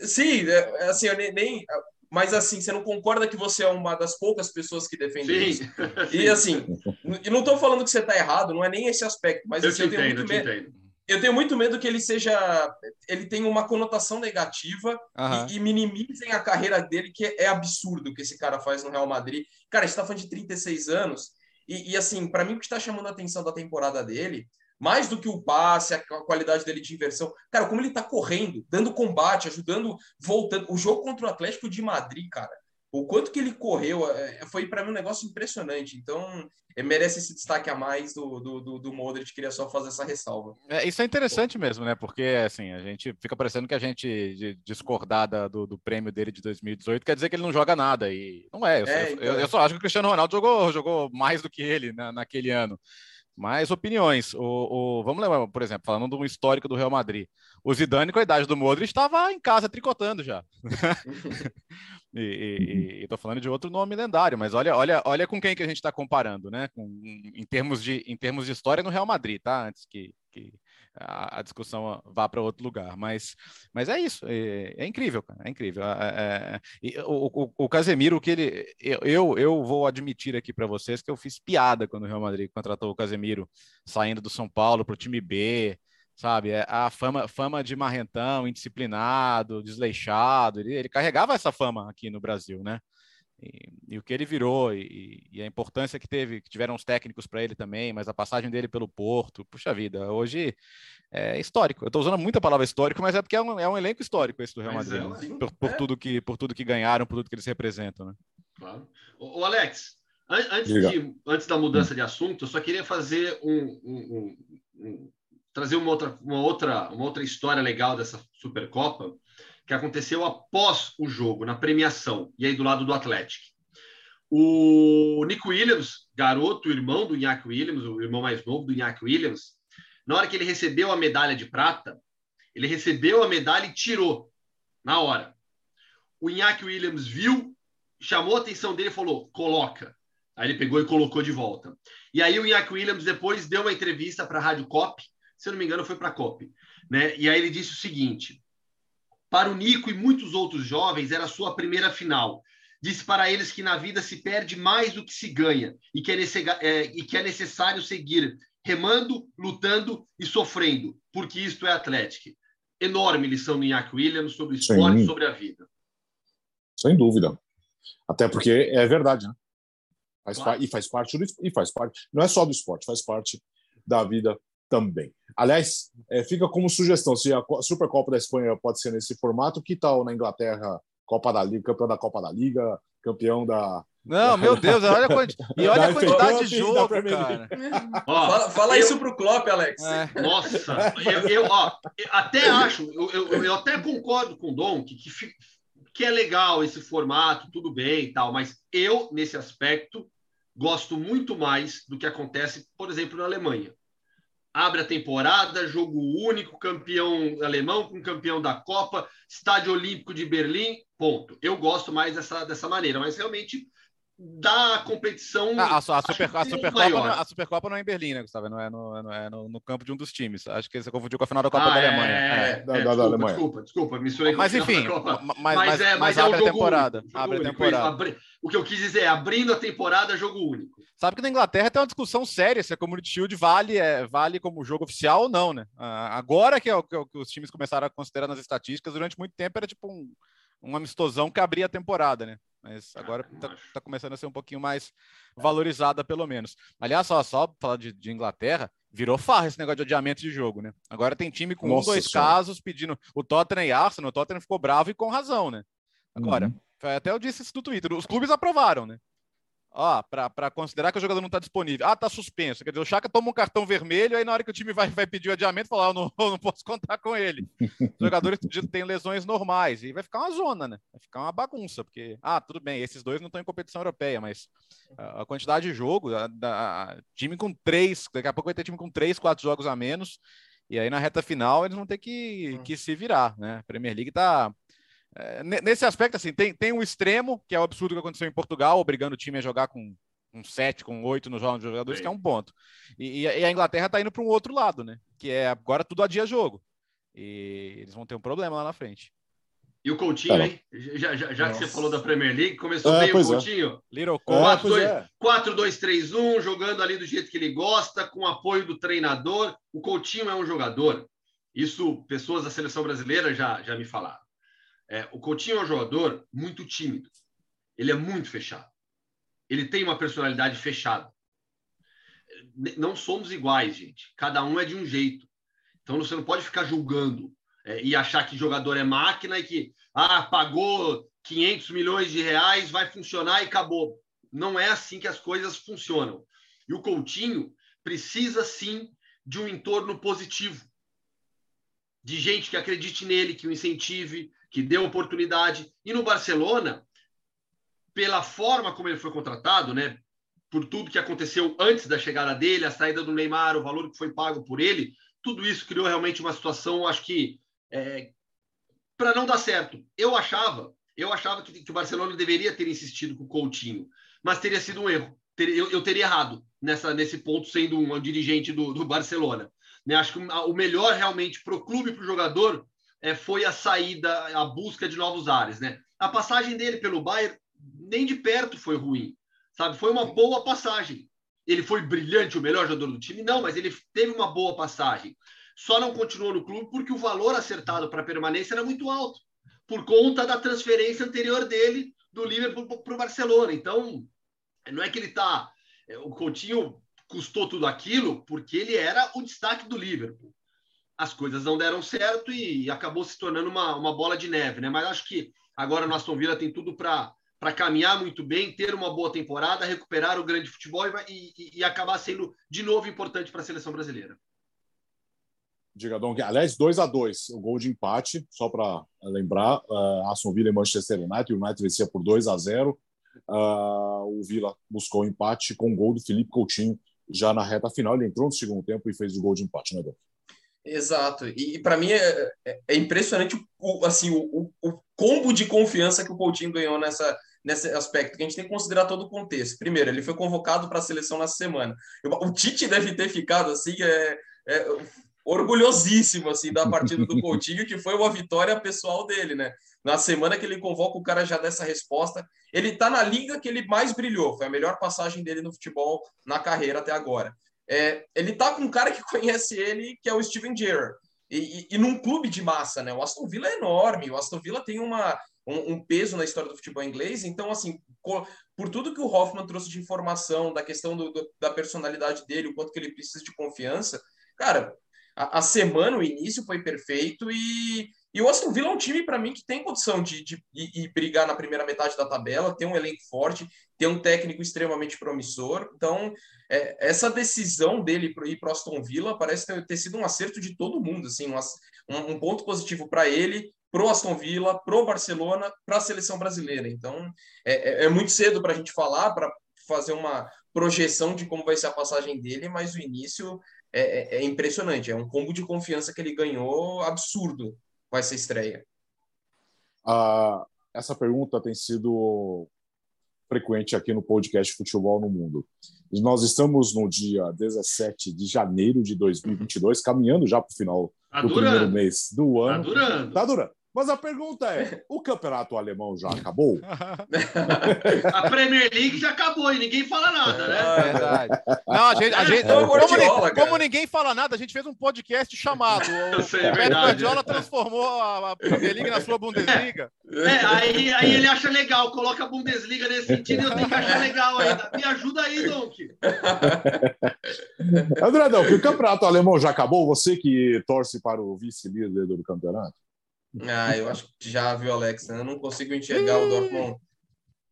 Sim, é, assim, eu nem, nem mas assim, você não concorda que você é uma das poucas pessoas que defendem isso? (laughs) E assim, eu não estou falando que você está errado, não é nem esse aspecto, mas eu, assim, eu tenho entendo, muito medo. Eu tenho muito medo que ele seja. Ele tenha uma conotação negativa uhum. e, e, minimizem a carreira dele, que é absurdo o que esse cara faz no Real Madrid. Cara, a gente está falando de 36 anos, e, e assim, para mim, o que está chamando a atenção da temporada dele mais do que o passe, a qualidade dele de inversão. Cara, como ele tá correndo, dando combate, ajudando, voltando. O jogo contra o Atlético de Madrid, cara, o quanto que ele correu é, foi para mim um negócio impressionante. Então, merece esse destaque a mais do, do, do, do Modric. Queria só fazer essa ressalva. É, isso é interessante Pô. mesmo, né? Porque assim, a gente fica parecendo que a gente discordar do, do prêmio dele de 2018 quer dizer que ele não joga nada. E não é. Eu, é, então... eu, eu só acho que o Cristiano Ronaldo jogou, jogou mais do que ele na, naquele ano. Mais opiniões. O, o, vamos lembrar, por exemplo, falando um histórico do Real Madrid. O Zidane, com a idade do Modric, estava em casa tricotando já. (laughs) e, estou falando de outro nome lendário, mas olha, olha, olha com quem que a gente está comparando, né? Com, em, termos de, em termos de história no Real Madrid, tá? Antes que, que a, discussão vá para outro lugar. Mas, mas é isso, é, é incrível, cara, é incrível. É, é, o, o, o Casemiro, que ele. Eu, eu vou admitir aqui para vocês que eu fiz piada quando o Real Madrid contratou o Casemiro saindo do São Paulo para o time B sabe? É a fama, fama de marrentão, indisciplinado, desleixado. Ele, ele carregava essa fama aqui no Brasil, né? E, e, o que ele virou e, e, a importância que teve, que tiveram os técnicos para ele também, mas a passagem dele pelo Porto, puxa vida, hoje é histórico. Eu estou usando muita palavra histórico, mas é porque é um, é um elenco histórico esse do Real Madrid, é, né? por, por é. tudo que por tudo que ganharam, por tudo que eles representam, né? Claro. O, Alex, an antes, de, antes da mudança de assunto, eu só queria fazer um, um, um trazer uma outra, uma outra uma outra história legal dessa Supercopa que aconteceu após o jogo, na premiação, e aí do lado do Atlético. O Nick Williams, garoto, irmão do Iñaki Williams, o irmão mais novo do Iñaki Williams, na hora que ele recebeu a medalha de prata, ele recebeu a medalha e tirou na hora. O Iñaki Williams viu, chamou a atenção dele e falou: coloca. Aí ele pegou e colocou de volta. E aí o Iñaki Williams depois deu uma entrevista para a Rádio Cop, se eu não me engano foi para a Cop, né? E aí ele disse o seguinte: para o Nico e muitos outros jovens era sua primeira final. Disse para eles que na vida se perde mais do que se ganha e que é, é, e que é necessário seguir remando, lutando e sofrendo, porque isto é Atlético. Enorme lição do Iñaki Williams sobre o esporte, Sim. sobre a vida. Sem dúvida. Até porque é verdade, né? Faz claro. E faz parte do, e faz parte, não é só do esporte, faz parte da vida também. Aliás, é, fica como sugestão, se a Supercopa da Espanha pode ser nesse formato, que tal na Inglaterra, Copa da Liga, campeão da Copa da Liga, campeão da não, meu Deus, olha a quanti... e olha a quantidade de jogo, cara. Ó, fala, fala eu... isso pro Klopp, Alex. É. Nossa, (laughs) eu, eu, ó, até acho, eu, eu, eu, até concordo com o Dom que, que, que é legal esse formato, tudo bem e tal, mas eu, nesse aspecto, gosto muito mais do que acontece, por exemplo, na Alemanha. Abre a temporada, jogo único, campeão alemão com campeão da Copa, Estádio Olímpico de Berlim, ponto. Eu gosto mais dessa, dessa maneira, mas realmente da competição. Ah, a, a, super, a, Supercopa não, a Supercopa não é em Berlim, né, Gustavo? Não é, no, não é no, no, campo de um dos times. Acho que você confundiu com a final da Copa ah, da Alemanha. É, é, é, da, é, da, desculpa, Alemanha. Desculpa, desculpa, misturei Mas enfim, mas, mas, é, mas, mas é abre a temporada. Único, abre a temporada. o que eu quis dizer é abrindo a temporada, jogo único. Sabe que na Inglaterra tem uma discussão séria se a Community Shield vale, é, vale como jogo oficial ou não, né? Agora que é, o, que é o que os times começaram a considerar nas estatísticas, durante muito tempo era tipo um, um amistosão que abria a temporada, né? Mas agora está tá começando a ser um pouquinho mais valorizada, pelo menos. Aliás, só, só falar de, de, Inglaterra, virou farra esse negócio de adiamento de jogo, né? Agora tem time com Nossa um, dois senhora. casos pedindo o Tottenham e Arsenal, o Tottenham ficou bravo e com razão, né? Agora, uhum. até eu disse isso no Twitter, os clubes aprovaram, né? Ó, para considerar que o jogador não está disponível. Ah, está suspenso. Quer dizer, o Chaka toma um cartão vermelho, aí na hora que o time vai, vai pedir o adiamento, fala, ah, eu não, (laughs) eu não posso contar com ele. (laughs) Os jogadores têm lesões normais, e vai ficar uma zona, né? Vai ficar uma bagunça, porque, ah, tudo bem, esses dois não estão em competição europeia, mas a, quantidade de jogo, a, a, time com três, daqui a pouco vai ter time com três, quatro jogos a menos, e aí na reta final eles vão ter que, hum. que se virar, né? A Premier League está nesse aspecto, assim, tem, tem um extremo, que é o absurdo que aconteceu em Portugal, obrigando o time a jogar com um 7, com 8 nos jogos de jogadores, Sim. que é um ponto. E, e a Inglaterra está indo para um outro lado, né? Que é agora tudo adia jogo. E eles vão ter um problema lá na frente. E o Coutinho, tá hein? Já, já, já que você falou da Premier League, começou é, bem o é. Coutinho. É. Little 4-2-3-1, jogando ali do jeito que ele gosta, com apoio do treinador. O Coutinho é um jogador. Isso pessoas da seleção brasileira já, já me falaram. É, o Coutinho é um jogador muito tímido. Ele é muito fechado. Ele tem uma personalidade fechada. Não somos iguais, gente. Cada um é de um jeito. Então você não pode ficar julgando é, e achar que jogador é máquina e que ah, pagou 500 milhões de reais, vai funcionar e acabou. Não é assim que as coisas funcionam. E o Coutinho precisa sim de um entorno positivo, de gente que acredite nele, que o incentive, que deu oportunidade. E no Barcelona, pela forma como ele foi contratado, né, por tudo que aconteceu antes da chegada dele, a saída do Neymar, o valor que foi pago por ele, tudo isso criou realmente uma situação, acho que, é, para não dar certo. Eu achava, eu achava que, que, o Barcelona deveria ter insistido com o Coutinho, mas teria sido um erro. Ter, eu, eu, teria errado nessa, nesse ponto, sendo um, um dirigente do, do Barcelona. Né? Acho que o melhor realmente para o clube para o jogador é, foi a saída, a busca de novos ares, né? A passagem dele pelo Bayern nem de perto foi ruim, sabe? Foi uma boa passagem. Ele foi brilhante, o melhor jogador do time? Não, mas ele teve uma boa passagem. Só não continuou no clube porque o valor acertado para permanência era muito alto, por conta da transferência anterior dele do Liverpool para o Barcelona. Então, não é que ele está. É, o Coutinho custou tudo aquilo porque ele era o destaque do Liverpool as coisas não deram certo e acabou se tornando uma, uma bola de neve, né? Mas acho que agora o Aston Villa tem tudo para para caminhar muito bem, ter uma boa temporada, recuperar o grande futebol e, e, e acabar sendo de novo importante para a seleção brasileira. Diga, Dom. Aliás, 2 a 2 o gol de empate, só para lembrar. Uh, Aston Villa e Manchester United. O United vencia por 2 a 0 uh, O Villa buscou o empate com o gol do Felipe Coutinho já na reta final. Ele entrou no segundo tempo e fez o gol de empate, né, Dom? Exato. E, e para mim é, é, é, impressionante o, assim, o, o, combo de confiança que o Coutinho ganhou nessa, nesse aspecto, que a gente tem que considerar todo o contexto. Primeiro, ele foi convocado para a seleção nessa semana. O Tite deve ter ficado assim, é, é, orgulhosíssimo assim da partida do (laughs) Coutinho, que foi uma vitória pessoal dele, né? Na semana que ele convoca, o cara já dessa resposta. Ele está na liga que ele mais brilhou, foi a melhor passagem dele no futebol na carreira até agora. É, ele tá com um cara que (laughs) conhece ele, que é o Steven Gerrard. E, e, e, num clube de massa, né? O Aston Villa é enorme, o Aston Villa tem uma, um, um, peso na história do futebol inglês, então, assim, por tudo que o Hoffman trouxe de informação, da questão do, do, da personalidade dele, o quanto que ele precisa de confiança, cara, a, a semana, o início foi perfeito e, e o Aston Villa é um time, para mim, que tem condição de, de, de, de, brigar na primeira metade da tabela, tem um elenco forte, tem um técnico extremamente promissor. Então, é, essa decisão dele para ir para o Aston Villa parece ter, ter, sido um acerto de todo mundo. Assim, um, um ponto positivo para ele, para o Aston Villa, para o Barcelona, para a seleção brasileira. Então, é, é, é muito cedo para a gente falar, para fazer uma projeção de como vai ser a passagem dele, mas o início é, é, é impressionante. É um combo de confiança que ele ganhou absurdo com essa estreia? Ah, essa pergunta tem sido frequente aqui no podcast Futebol no Mundo. Nós estamos no dia 17 de janeiro de 2022, caminhando já para o final tá do durando. primeiro mês do tá ano. Está durando. Tá durando. Mas a pergunta é: o campeonato alemão já acabou? (laughs) a Premier League já acabou e ninguém fala nada, né? É verdade. Não, a gente, a gente, como, Guardiola, como, ninguém fala nada, a gente fez um podcast chamado. (laughs) O sei, é Pep Guardiola transformou a, a Premier League na sua Bundesliga. É, aí, aí ele acha legal, coloca a Bundesliga nesse sentido e eu tenho que achar legal ainda. Me ajuda aí, Donk. Andradão, o campeonato alemão já acabou? Você que torce para o vice-líder do campeonato? Ah, eu acho que já viu, Alex. Né? Eu não consigo enxergar o Dortmund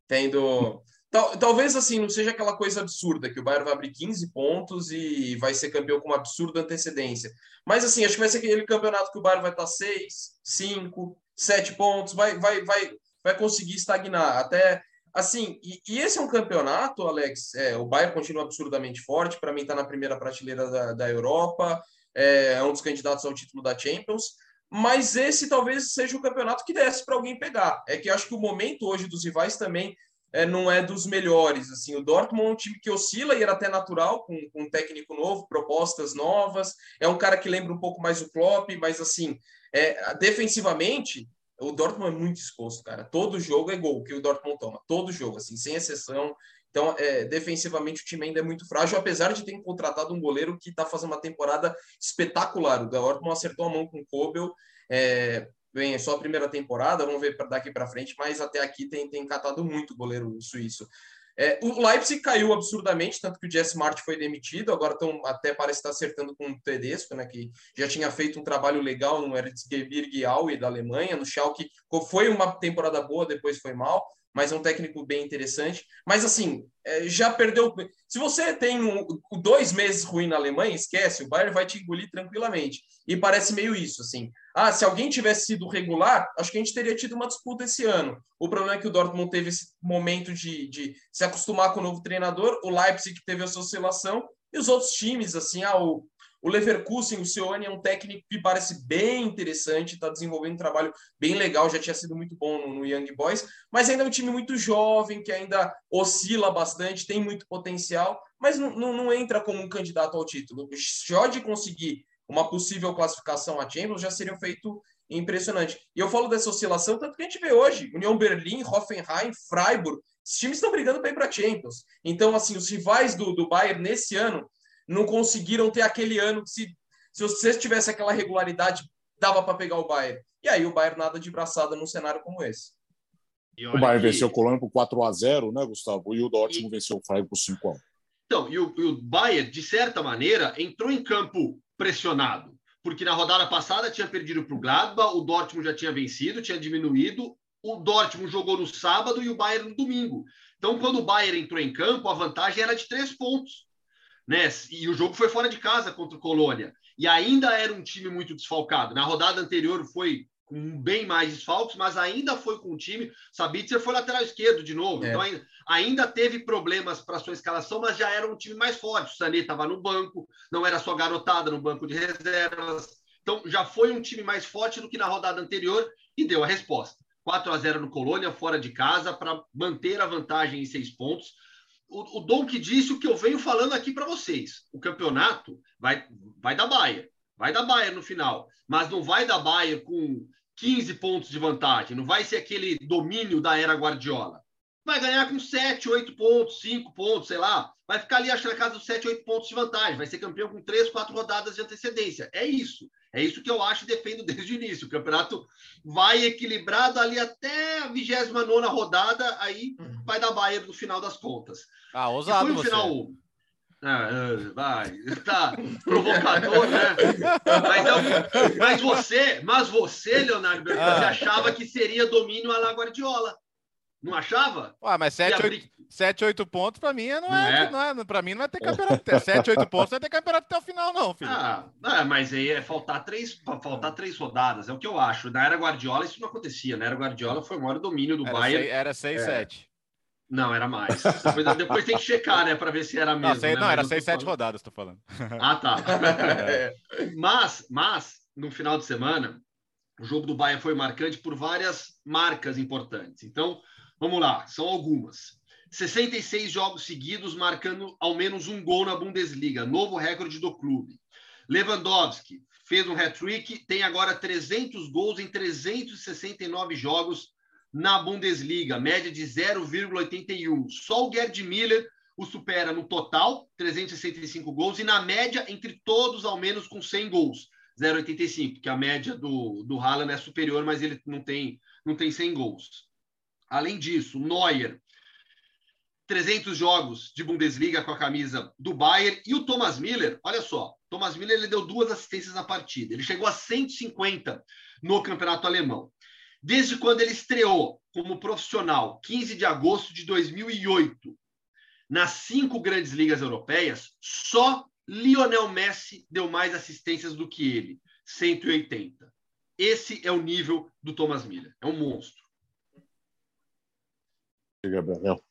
tendo. Tal, talvez assim, não seja aquela coisa absurda que o Bayern vai abrir 15 pontos e vai ser campeão com uma absurda antecedência. Mas assim, acho que vai ser aquele campeonato que o Bayern vai estar 6, 5, 7 pontos, vai, vai, vai, vai conseguir estagnar. Até assim, e, e esse é um campeonato, Alex. É, o Bayern continua absurdamente forte, para mim está na primeira prateleira da, da Europa, é, é um dos candidatos ao título da Champions mas esse talvez seja o campeonato que desce para alguém pegar. É que acho que o momento hoje dos rivais também é, não é dos melhores. Assim, o Dortmund é um time que oscila e era até natural, com, com, um técnico novo, propostas novas. É um cara que lembra um pouco mais o Klopp, mas assim, é, defensivamente, o Dortmund é muito exposto, cara. Todo jogo é gol que o Dortmund toma, todo jogo, assim, sem exceção. Então, é, defensivamente, o time ainda é muito frágil, apesar de ter contratado um goleiro que está fazendo uma temporada espetacular. O Dortmund acertou a mão com o Kobel. É, bem, é só a primeira temporada, vamos ver daqui para frente, mas até aqui tem, tem catado muito o goleiro suíço. É, o Leipzig caiu absurdamente, tanto que o Jess Smart foi demitido, agora estão até parece estar acertando com o Tedesco, né, que já tinha feito um trabalho legal no Erzgebirge Aue da Alemanha, no Schalke, foi uma temporada boa, depois foi mal mas é um técnico bem interessante. Mas assim, é, já perdeu. Se você tem um, dois meses ruim na Alemanha, esquece, o Bayern vai te engolir tranquilamente. E parece meio isso, assim. Ah, se alguém tivesse sido regular, acho que a gente teria tido uma disputa esse ano. O problema é que o Dortmund teve esse momento de, de se acostumar com o novo treinador, o Leipzig teve essa oscilação, e os outros times, assim, ah, o, o Leverkusen, o Sione, é um técnico que parece bem interessante, está desenvolvendo um trabalho bem legal, já tinha sido muito bom no, no, Young Boys, mas ainda é um time muito jovem, que ainda oscila bastante, tem muito potencial, mas não, não, não entra como um candidato ao título. Só de conseguir uma possível classificação a Champions já seria um feito impressionante. E eu falo dessa oscilação, tanto que a gente vê hoje, União Berlim, Hoffenheim, Freiburg, esses times estão brigando para ir para Champions. Então, assim, os rivais do, do Bayern nesse ano não conseguiram ter aquele ano que se, se você tivesse aquela regularidade, dava para pegar o Bayern. E aí o Bayern nada de braçada num cenário como esse. O Bayern que... venceu o Colônia por 4 a 0 né, Gustavo? E o Dortmund e... venceu o Freiburg por 5 a 1 Então, e o, e o Bayern, de certa maneira, entrou em campo pressionado. Porque na rodada passada tinha perdido para o Gladbach, o Dortmund já tinha vencido, tinha diminuído. O Dortmund jogou no sábado e o Bayern no domingo. Então, quando o Bayern entrou em campo, a vantagem era de três pontos. Né? E o jogo foi fora de casa contra o Colônia. E ainda era um time muito desfalcado. Na rodada anterior foi com bem mais desfalques, mas ainda foi com o time. Sabitzer foi lateral esquerdo de novo. É. Então ainda, ainda, teve problemas para sua escalação, mas já era um time mais forte. O Sané estava no banco, não era só garotada no banco de reservas. Então já foi um time mais forte do que na rodada anterior e deu a resposta. 4 a 0 no Colônia, fora de casa, para manter a vantagem em seis pontos. O, o Dom que disse o que eu venho falando aqui para vocês. O campeonato vai, vai dar Bayern. Vai dar Bayern no final. Mas não vai dar Bayern com 15 pontos de vantagem. Não vai ser aquele domínio da era Guardiola. Vai ganhar com 7, 8 pontos, 5 pontos, sei lá. Vai ficar ali, acho na casa dos 7, 8 pontos de vantagem. Vai ser campeão com 3, 4 rodadas de antecedência. É isso. É isso que eu acho e defendo desde o início. O campeonato vai equilibrado ali até a 29 rodada, aí uhum. vai dar Bayern no final das contas. Ah, ousado foi um você. final. Ah, vai, (laughs) tá provocador, né? Mas, não, mas você, mas você, Leonardo Bertozzi, ah. achava que seria domínio à la Guardiola. Não achava? Ué, mas 7, 8, 7, 8 pontos para mim não é, é. Não é, para mim não vai ter campeonato. 7, 8 pontos não vai ter campeonato até o final, não, filho. Ah, é, mas aí é faltar três, faltar três rodadas, é o que eu acho. Na era Guardiola isso não acontecia. Na era Guardiola foi o maior domínio do era Bayern. Seis, era 6, é. 7. Não, era mais. Depois, depois tem que checar, né, para ver se era mesmo. Não, sei, né? não era 6, 7 rodadas, tô falando. Ah, tá. (laughs) É. mas, mas, no final de semana, o jogo do Bayern foi marcante por várias marcas importantes. Então, Vamos lá, são algumas. 66 jogos seguidos, marcando ao menos um gol na Bundesliga, novo recorde do clube. Lewandowski fez um hat-trick, tem agora 300 gols em 369 jogos na Bundesliga, média de 0,81. Só o Gerd Miller o supera no total, 365 gols, e na média, entre todos, ao menos com 100 gols, 0,85, porque a média do, do Haaland é superior, mas ele não tem, não tem 100 gols. Além disso, Neuer, 300 jogos de Bundesliga com a camisa do Bayern. E o Thomas Miller, olha só, Thomas Miller ele deu duas assistências na partida. Ele chegou a 150 no campeonato alemão. Desde quando ele estreou como profissional, 15 de agosto de 2008, nas cinco grandes ligas europeias, só Lionel Messi deu mais assistências do que ele, 180. Esse é o nível do Thomas Miller. É um monstro. Gabriel.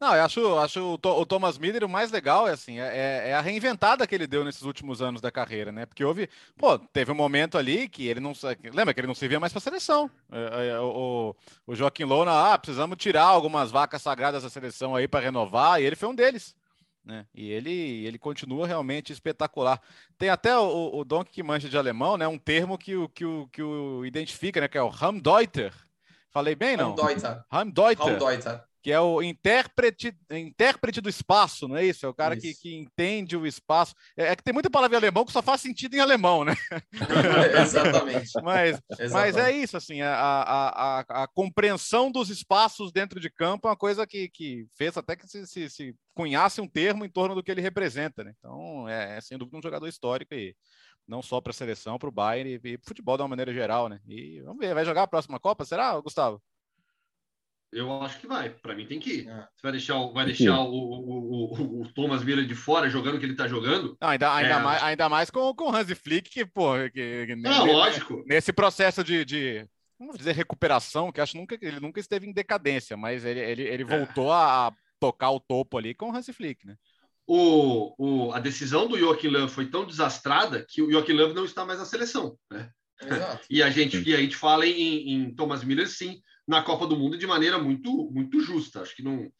Não, eu acho, acho o, Thomas Miller o mais legal é assim, é, é, é, a reinventada que ele deu nesses últimos anos da carreira, né? Porque houve, pô, teve um momento ali que ele não, lembra que ele não servia mais para seleção. É, é, o, o Joaquim Lona, ah, precisamos tirar algumas vacas sagradas da seleção aí para renovar, e ele foi um deles. Né? E ele, ele continua realmente espetacular. Tem até o, o Donk que mancha de alemão, né? Um termo que o, que o, que o identifica, né? Que é o Hamdeuter, Falei bem, não? Raumdeuter. Raumdeuter. Que é o intérprete, intérprete do espaço, não é isso? É o cara que, que entende o espaço. É, é, que tem muita palavra em alemão que só faz sentido em alemão, né? (laughs) Exatamente. Mas, Exatamente. mas é isso, assim, a, a, a, a, compreensão dos espaços dentro de campo é uma coisa que, que fez até que se, se, se cunhasse um termo em torno do que ele representa, né? Então, é, é sem dúvida um jogador histórico e não só para a seleção, para o Bayern e, e para o futebol de uma maneira geral, né? E vamos ver, vai jogar a próxima Copa? Será, Gustavo? Eu acho que vai. Para mim tem que ir. É. Você vai deixar, vai deixar o, o, o, o, Thomas Miller de fora jogando o que ele está jogando? Não, ainda, ainda, é... mais, ainda mais com, com o Hansi Flick, que, pô, que, que Não, lógico. Nesse processo de, de, vamos dizer, recuperação, que acho que nunca, ele nunca esteve em decadência, mas ele, ele, ele é. voltou é. a tocar o topo ali com o Hansi Flick, né? O, o, a decisão do Joaquim Love foi tão desastrada que o Joaquim Love não está mais na seleção. Né? (laughs) e, a gente, e a gente fala em, em, Thomas Miller, sim, na Copa do Mundo de maneira muito, muito justa. Acho que não.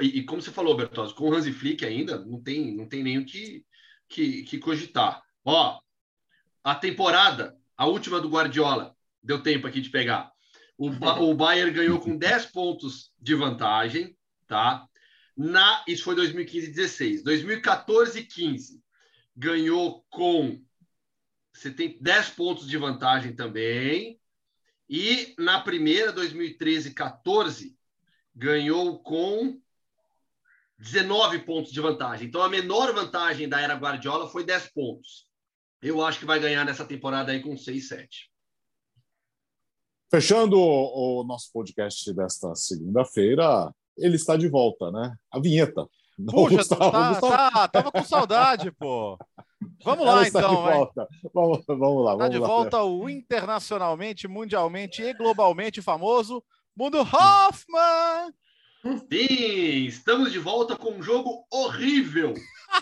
E, e como você falou, Bertozzi, com o Hansi Flick ainda não tem, não tem nem o que, que, que cogitar. Ó, a temporada, a última do Guardiola, deu tempo aqui de pegar. O, (laughs) o Bayern ganhou com 10 pontos de vantagem, tá? Na isso foi 2015 e 16. 2014 e 15 ganhou com você tem 10 pontos de vantagem também. E na primeira 2013 e 14 ganhou com 19 pontos de vantagem. Então a menor vantagem da era Guardiola foi 10 pontos. Eu acho que vai ganhar nessa temporada aí com 6 7. Fechando o nosso podcast desta segunda-feira, ele está de volta, né? A vinheta. Puxa, Gustavo, tá, Gustavo... Tá, tava com saudade, pô. Vamos lá, então. Vamos, vamos lá. Está de volta o internacionalmente, mundialmente e globalmente famoso Mundo Hoffman. Sim, estamos de volta com um jogo horrível.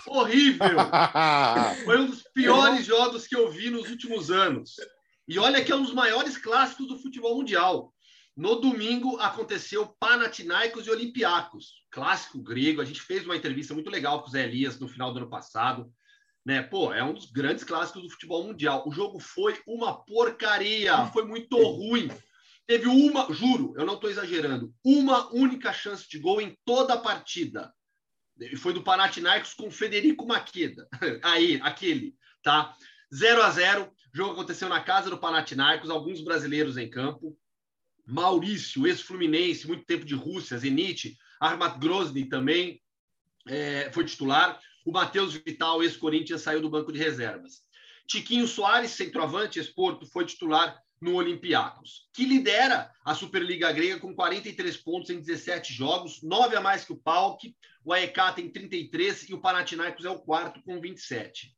Horrível. (laughs) Foi um dos piores jogos que eu vi nos últimos anos. E olha que é um dos maiores clássicos do futebol mundial. No domingo aconteceu Panathinaikos e Olympiacos, clássico grego. A gente fez uma entrevista muito legal com o Zé Elias no final do ano passado. Né? Pô, é um dos grandes clássicos do futebol mundial. O jogo foi uma porcaria, foi muito ruim. Teve uma, juro, eu não estou exagerando, uma única chance de gol em toda a partida. E foi do Panathinaikos com Federico Maqueda. (laughs) Aí, aquele, tá? 0 a 0 o jogo aconteceu na casa do Panathinaikos, alguns brasileiros em campo. Maurício, ex-Fluminense, muito tempo de Rússia, Zenit, Armat Grozny também é, foi titular. O Matheus Vital, ex-Corinthians, saiu do banco de reservas. Tiquinho Soares, centroavante, ex-Porto, foi titular no Olympiacos, que lidera a Superliga Grega com 43 pontos em 17 jogos, 9 a mais que o PAOK, o AEK tem 33 e o Panathinaikos é o quarto com 27.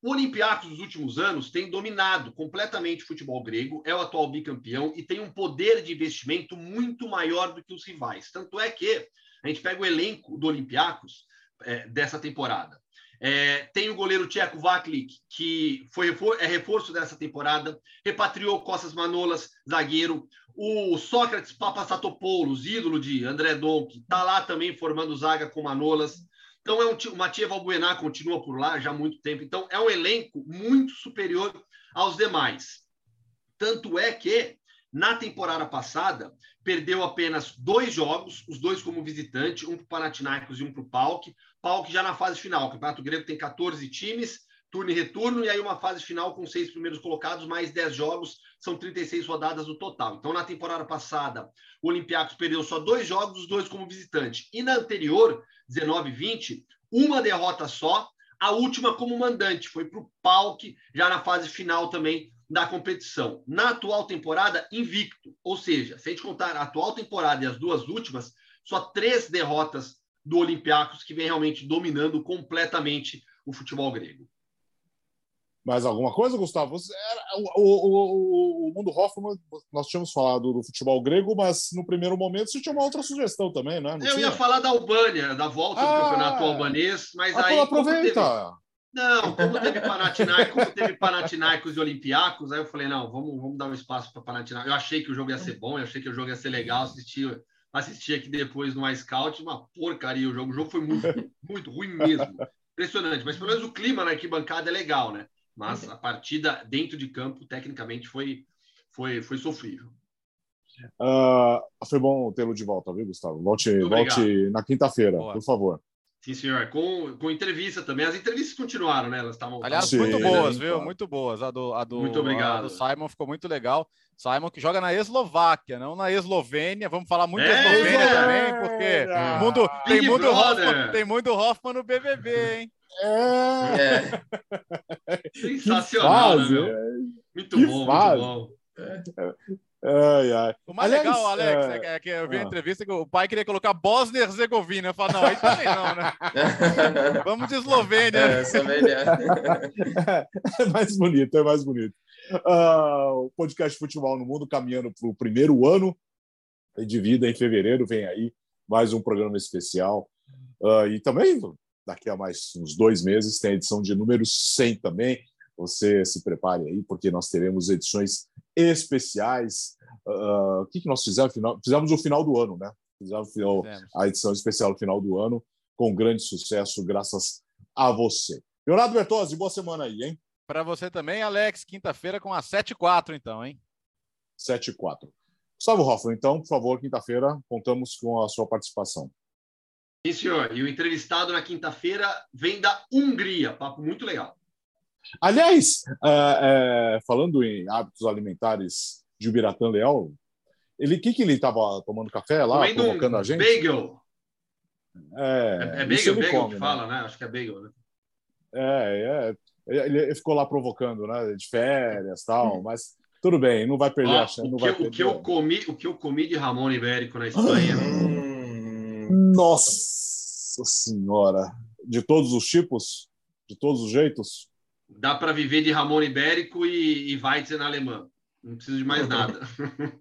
O Olympiacos nos últimos anos tem dominado completamente o futebol grego, é o atual bicampeão e tem um poder de investimento muito maior do que os rivais. Tanto é que a gente pega o elenco do Olympiacos é, dessa temporada. É, tem o goleiro Tcheco Vaklik, que foi é reforço dessa temporada, repatriou Costas Manolas, zagueiro. O Sócrates Papasatopoulos, ídolo de André Donk, está lá também formando zaga com Manolas. Então, é um, o Matia Valbuena continua por lá já há muito tempo. Então, é um elenco muito superior aos demais. Tanto é que, na temporada passada, perdeu apenas dois jogos, os dois como visitante, um para o Panathinaikos e um para o PAOK. PAOK já na fase final. O Campeonato Grego tem 14 times, turno e retorno, e aí uma fase final com seis primeiros colocados, mais 10 jogos, são 36 rodadas no total. Então, na temporada passada, o Olympiacos perdeu só dois jogos, os dois como visitante. E na anterior, 19 20, uma derrota só, a última como mandante, foi para o PAOK, já na fase final também da competição. Na atual temporada, invicto. Ou seja, se a gente contar a atual temporada e as duas últimas, só três derrotas do Olympiacos, que vem realmente dominando completamente o futebol grego. Mais alguma coisa, Gustavo? O, o, o, o, Mundo Hoffman, nós tínhamos falado do futebol grego, mas no primeiro momento você tinha uma outra sugestão também, né? Não Eu tinha? ia falar da Albânia, da volta ah, do campeonato albanês, mas ah, aí. aproveita. Não, como teve Panathinaikos, como teve Panathinaikos e Olympiacos, aí eu falei, não, vamos, vamos dar um espaço para Panathinaikos. Eu achei que o jogo ia ser bom, eu achei que o jogo ia ser legal, assisti, assisti aqui depois no iScout, uma porcaria o jogo. O jogo foi muito, muito ruim mesmo. Impressionante, mas pelo menos o clima na arquibancada é legal, né? Mas a partida dentro de campo, tecnicamente, foi, foi, foi sofrível. Uh, foi bom tê-lo de volta, viu, Gustavo? Volte, volte na quinta-feira, por favor. Sim, senhor. Com, com entrevista também. As entrevistas continuaram, né? Elas estavam. Aliás, Sim, muito boas, viu? Claro. Muito boas. A do, a do, muito obrigado. A do Simon ficou muito legal. Simon que joga na Eslováquia, não na Eslovênia. Vamos falar muito é, da Eslovênia é, também, porque é, mundo, tem, muito Hoffman, tem muito Hoffman no BBB, hein? É. é. Sensacional, né, Muito que bom, fase. muito bom. É. Ai, ai. O mais Aliás, legal, Alex, é... é que eu vi a ah. entrevista que o pai queria colocar Bosnia Herzegovina. Eu falo, não, aí também não, né? (laughs) Vamos de Eslovênia. É, Eslovênia. é mais bonito, é mais bonito. Uh, o podcast Futebol no Mundo caminhando para o primeiro ano de vida em fevereiro. Vem aí mais um programa especial. Uh, e também, daqui a mais uns dois meses, tem a edição de número 100 também. Você se prepare aí, porque nós teremos edições especiais. Uh, o que, que nós fizemos? Fizemos o final do ano, né? Fizemos a edição especial no final do ano, com grande sucesso, graças a você. Leonardo Bertozzi, boa semana aí, hein? Para você também, Alex, quinta-feira com a 7-4, então, hein? 7-4. Gustavo Hoffman, então, por favor, quinta-feira, contamos com a sua participação. Sim, senhor. E o entrevistado na quinta-feira vem da Hungria. Papo muito legal. Aliás, é, é, falando em hábitos alimentares de Ubiratã Leal, ele que que ele estava tomando café lá, Comendo provocando um a gente? Bagel. É, é, é bagel, bagel come, que né? fala, né? Acho que é bagel, né? É, é, ele ficou lá provocando, né? De férias, tal, mas tudo bem, não vai perder ah, a chance. O, que, o, que eu comi, o que eu comi de Ramon Ibérico na Espanha. (laughs) Nossa! Senhora. De todos os tipos? De todos os jeitos? Dá para viver de Ramon Ibérico e, e Weitzer na alemã. Não preciso de mais nada.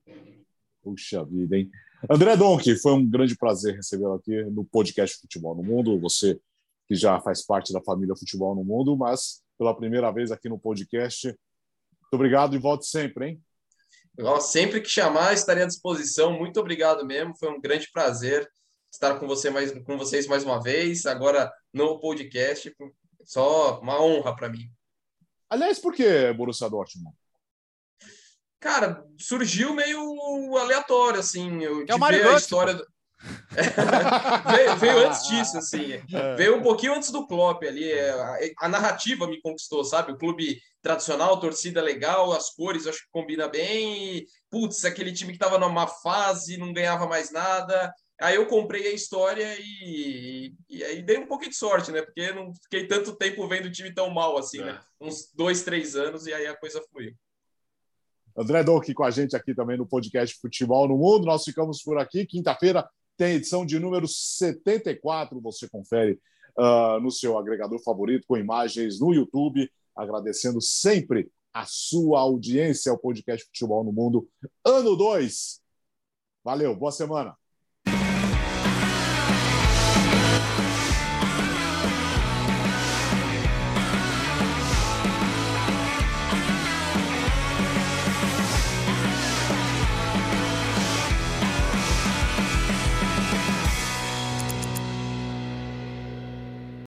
(laughs) Puxa vida, hein? André Donk, foi um grande prazer recebê-lo aqui no podcast Futebol no Mundo. Você que já faz parte da família Futebol no Mundo, mas pela primeira vez aqui no podcast. Muito obrigado e volte sempre, hein? Sempre que chamar, estarei à disposição. Muito obrigado mesmo. Foi um grande prazer estar com, você mais, com vocês mais uma vez. Agora no podcast. Só uma honra para mim. Aliás, por que Borussia Dortmund? Cara, surgiu meio aleatório, assim. Eu é o Mario a história. Do... (laughs) veio, veio, antes disso, assim. (laughs) É. Veio um pouquinho antes do Klopp ali. É, a, a, narrativa me conquistou, sabe? O clube tradicional, torcida legal, as cores acho que combina bem. E, putz, aquele time que tava numa fase, não ganhava mais nada. Aí eu comprei a história e, e, aí dei um pouquinho de sorte, né? Porque não fiquei tanto tempo vendo o time tão mal assim, né? é. né? Uns dois, três anos e aí a coisa fluiu. André Donk com a gente aqui também no podcast Futebol no Mundo. Nós ficamos por aqui. Quinta-feira tem edição de número 74. Você confere uh, no seu agregador favorito, com imagens no YouTube. Agradecendo sempre a sua audiência ao podcast Futebol no Mundo, ano 2. Valeu, boa semana.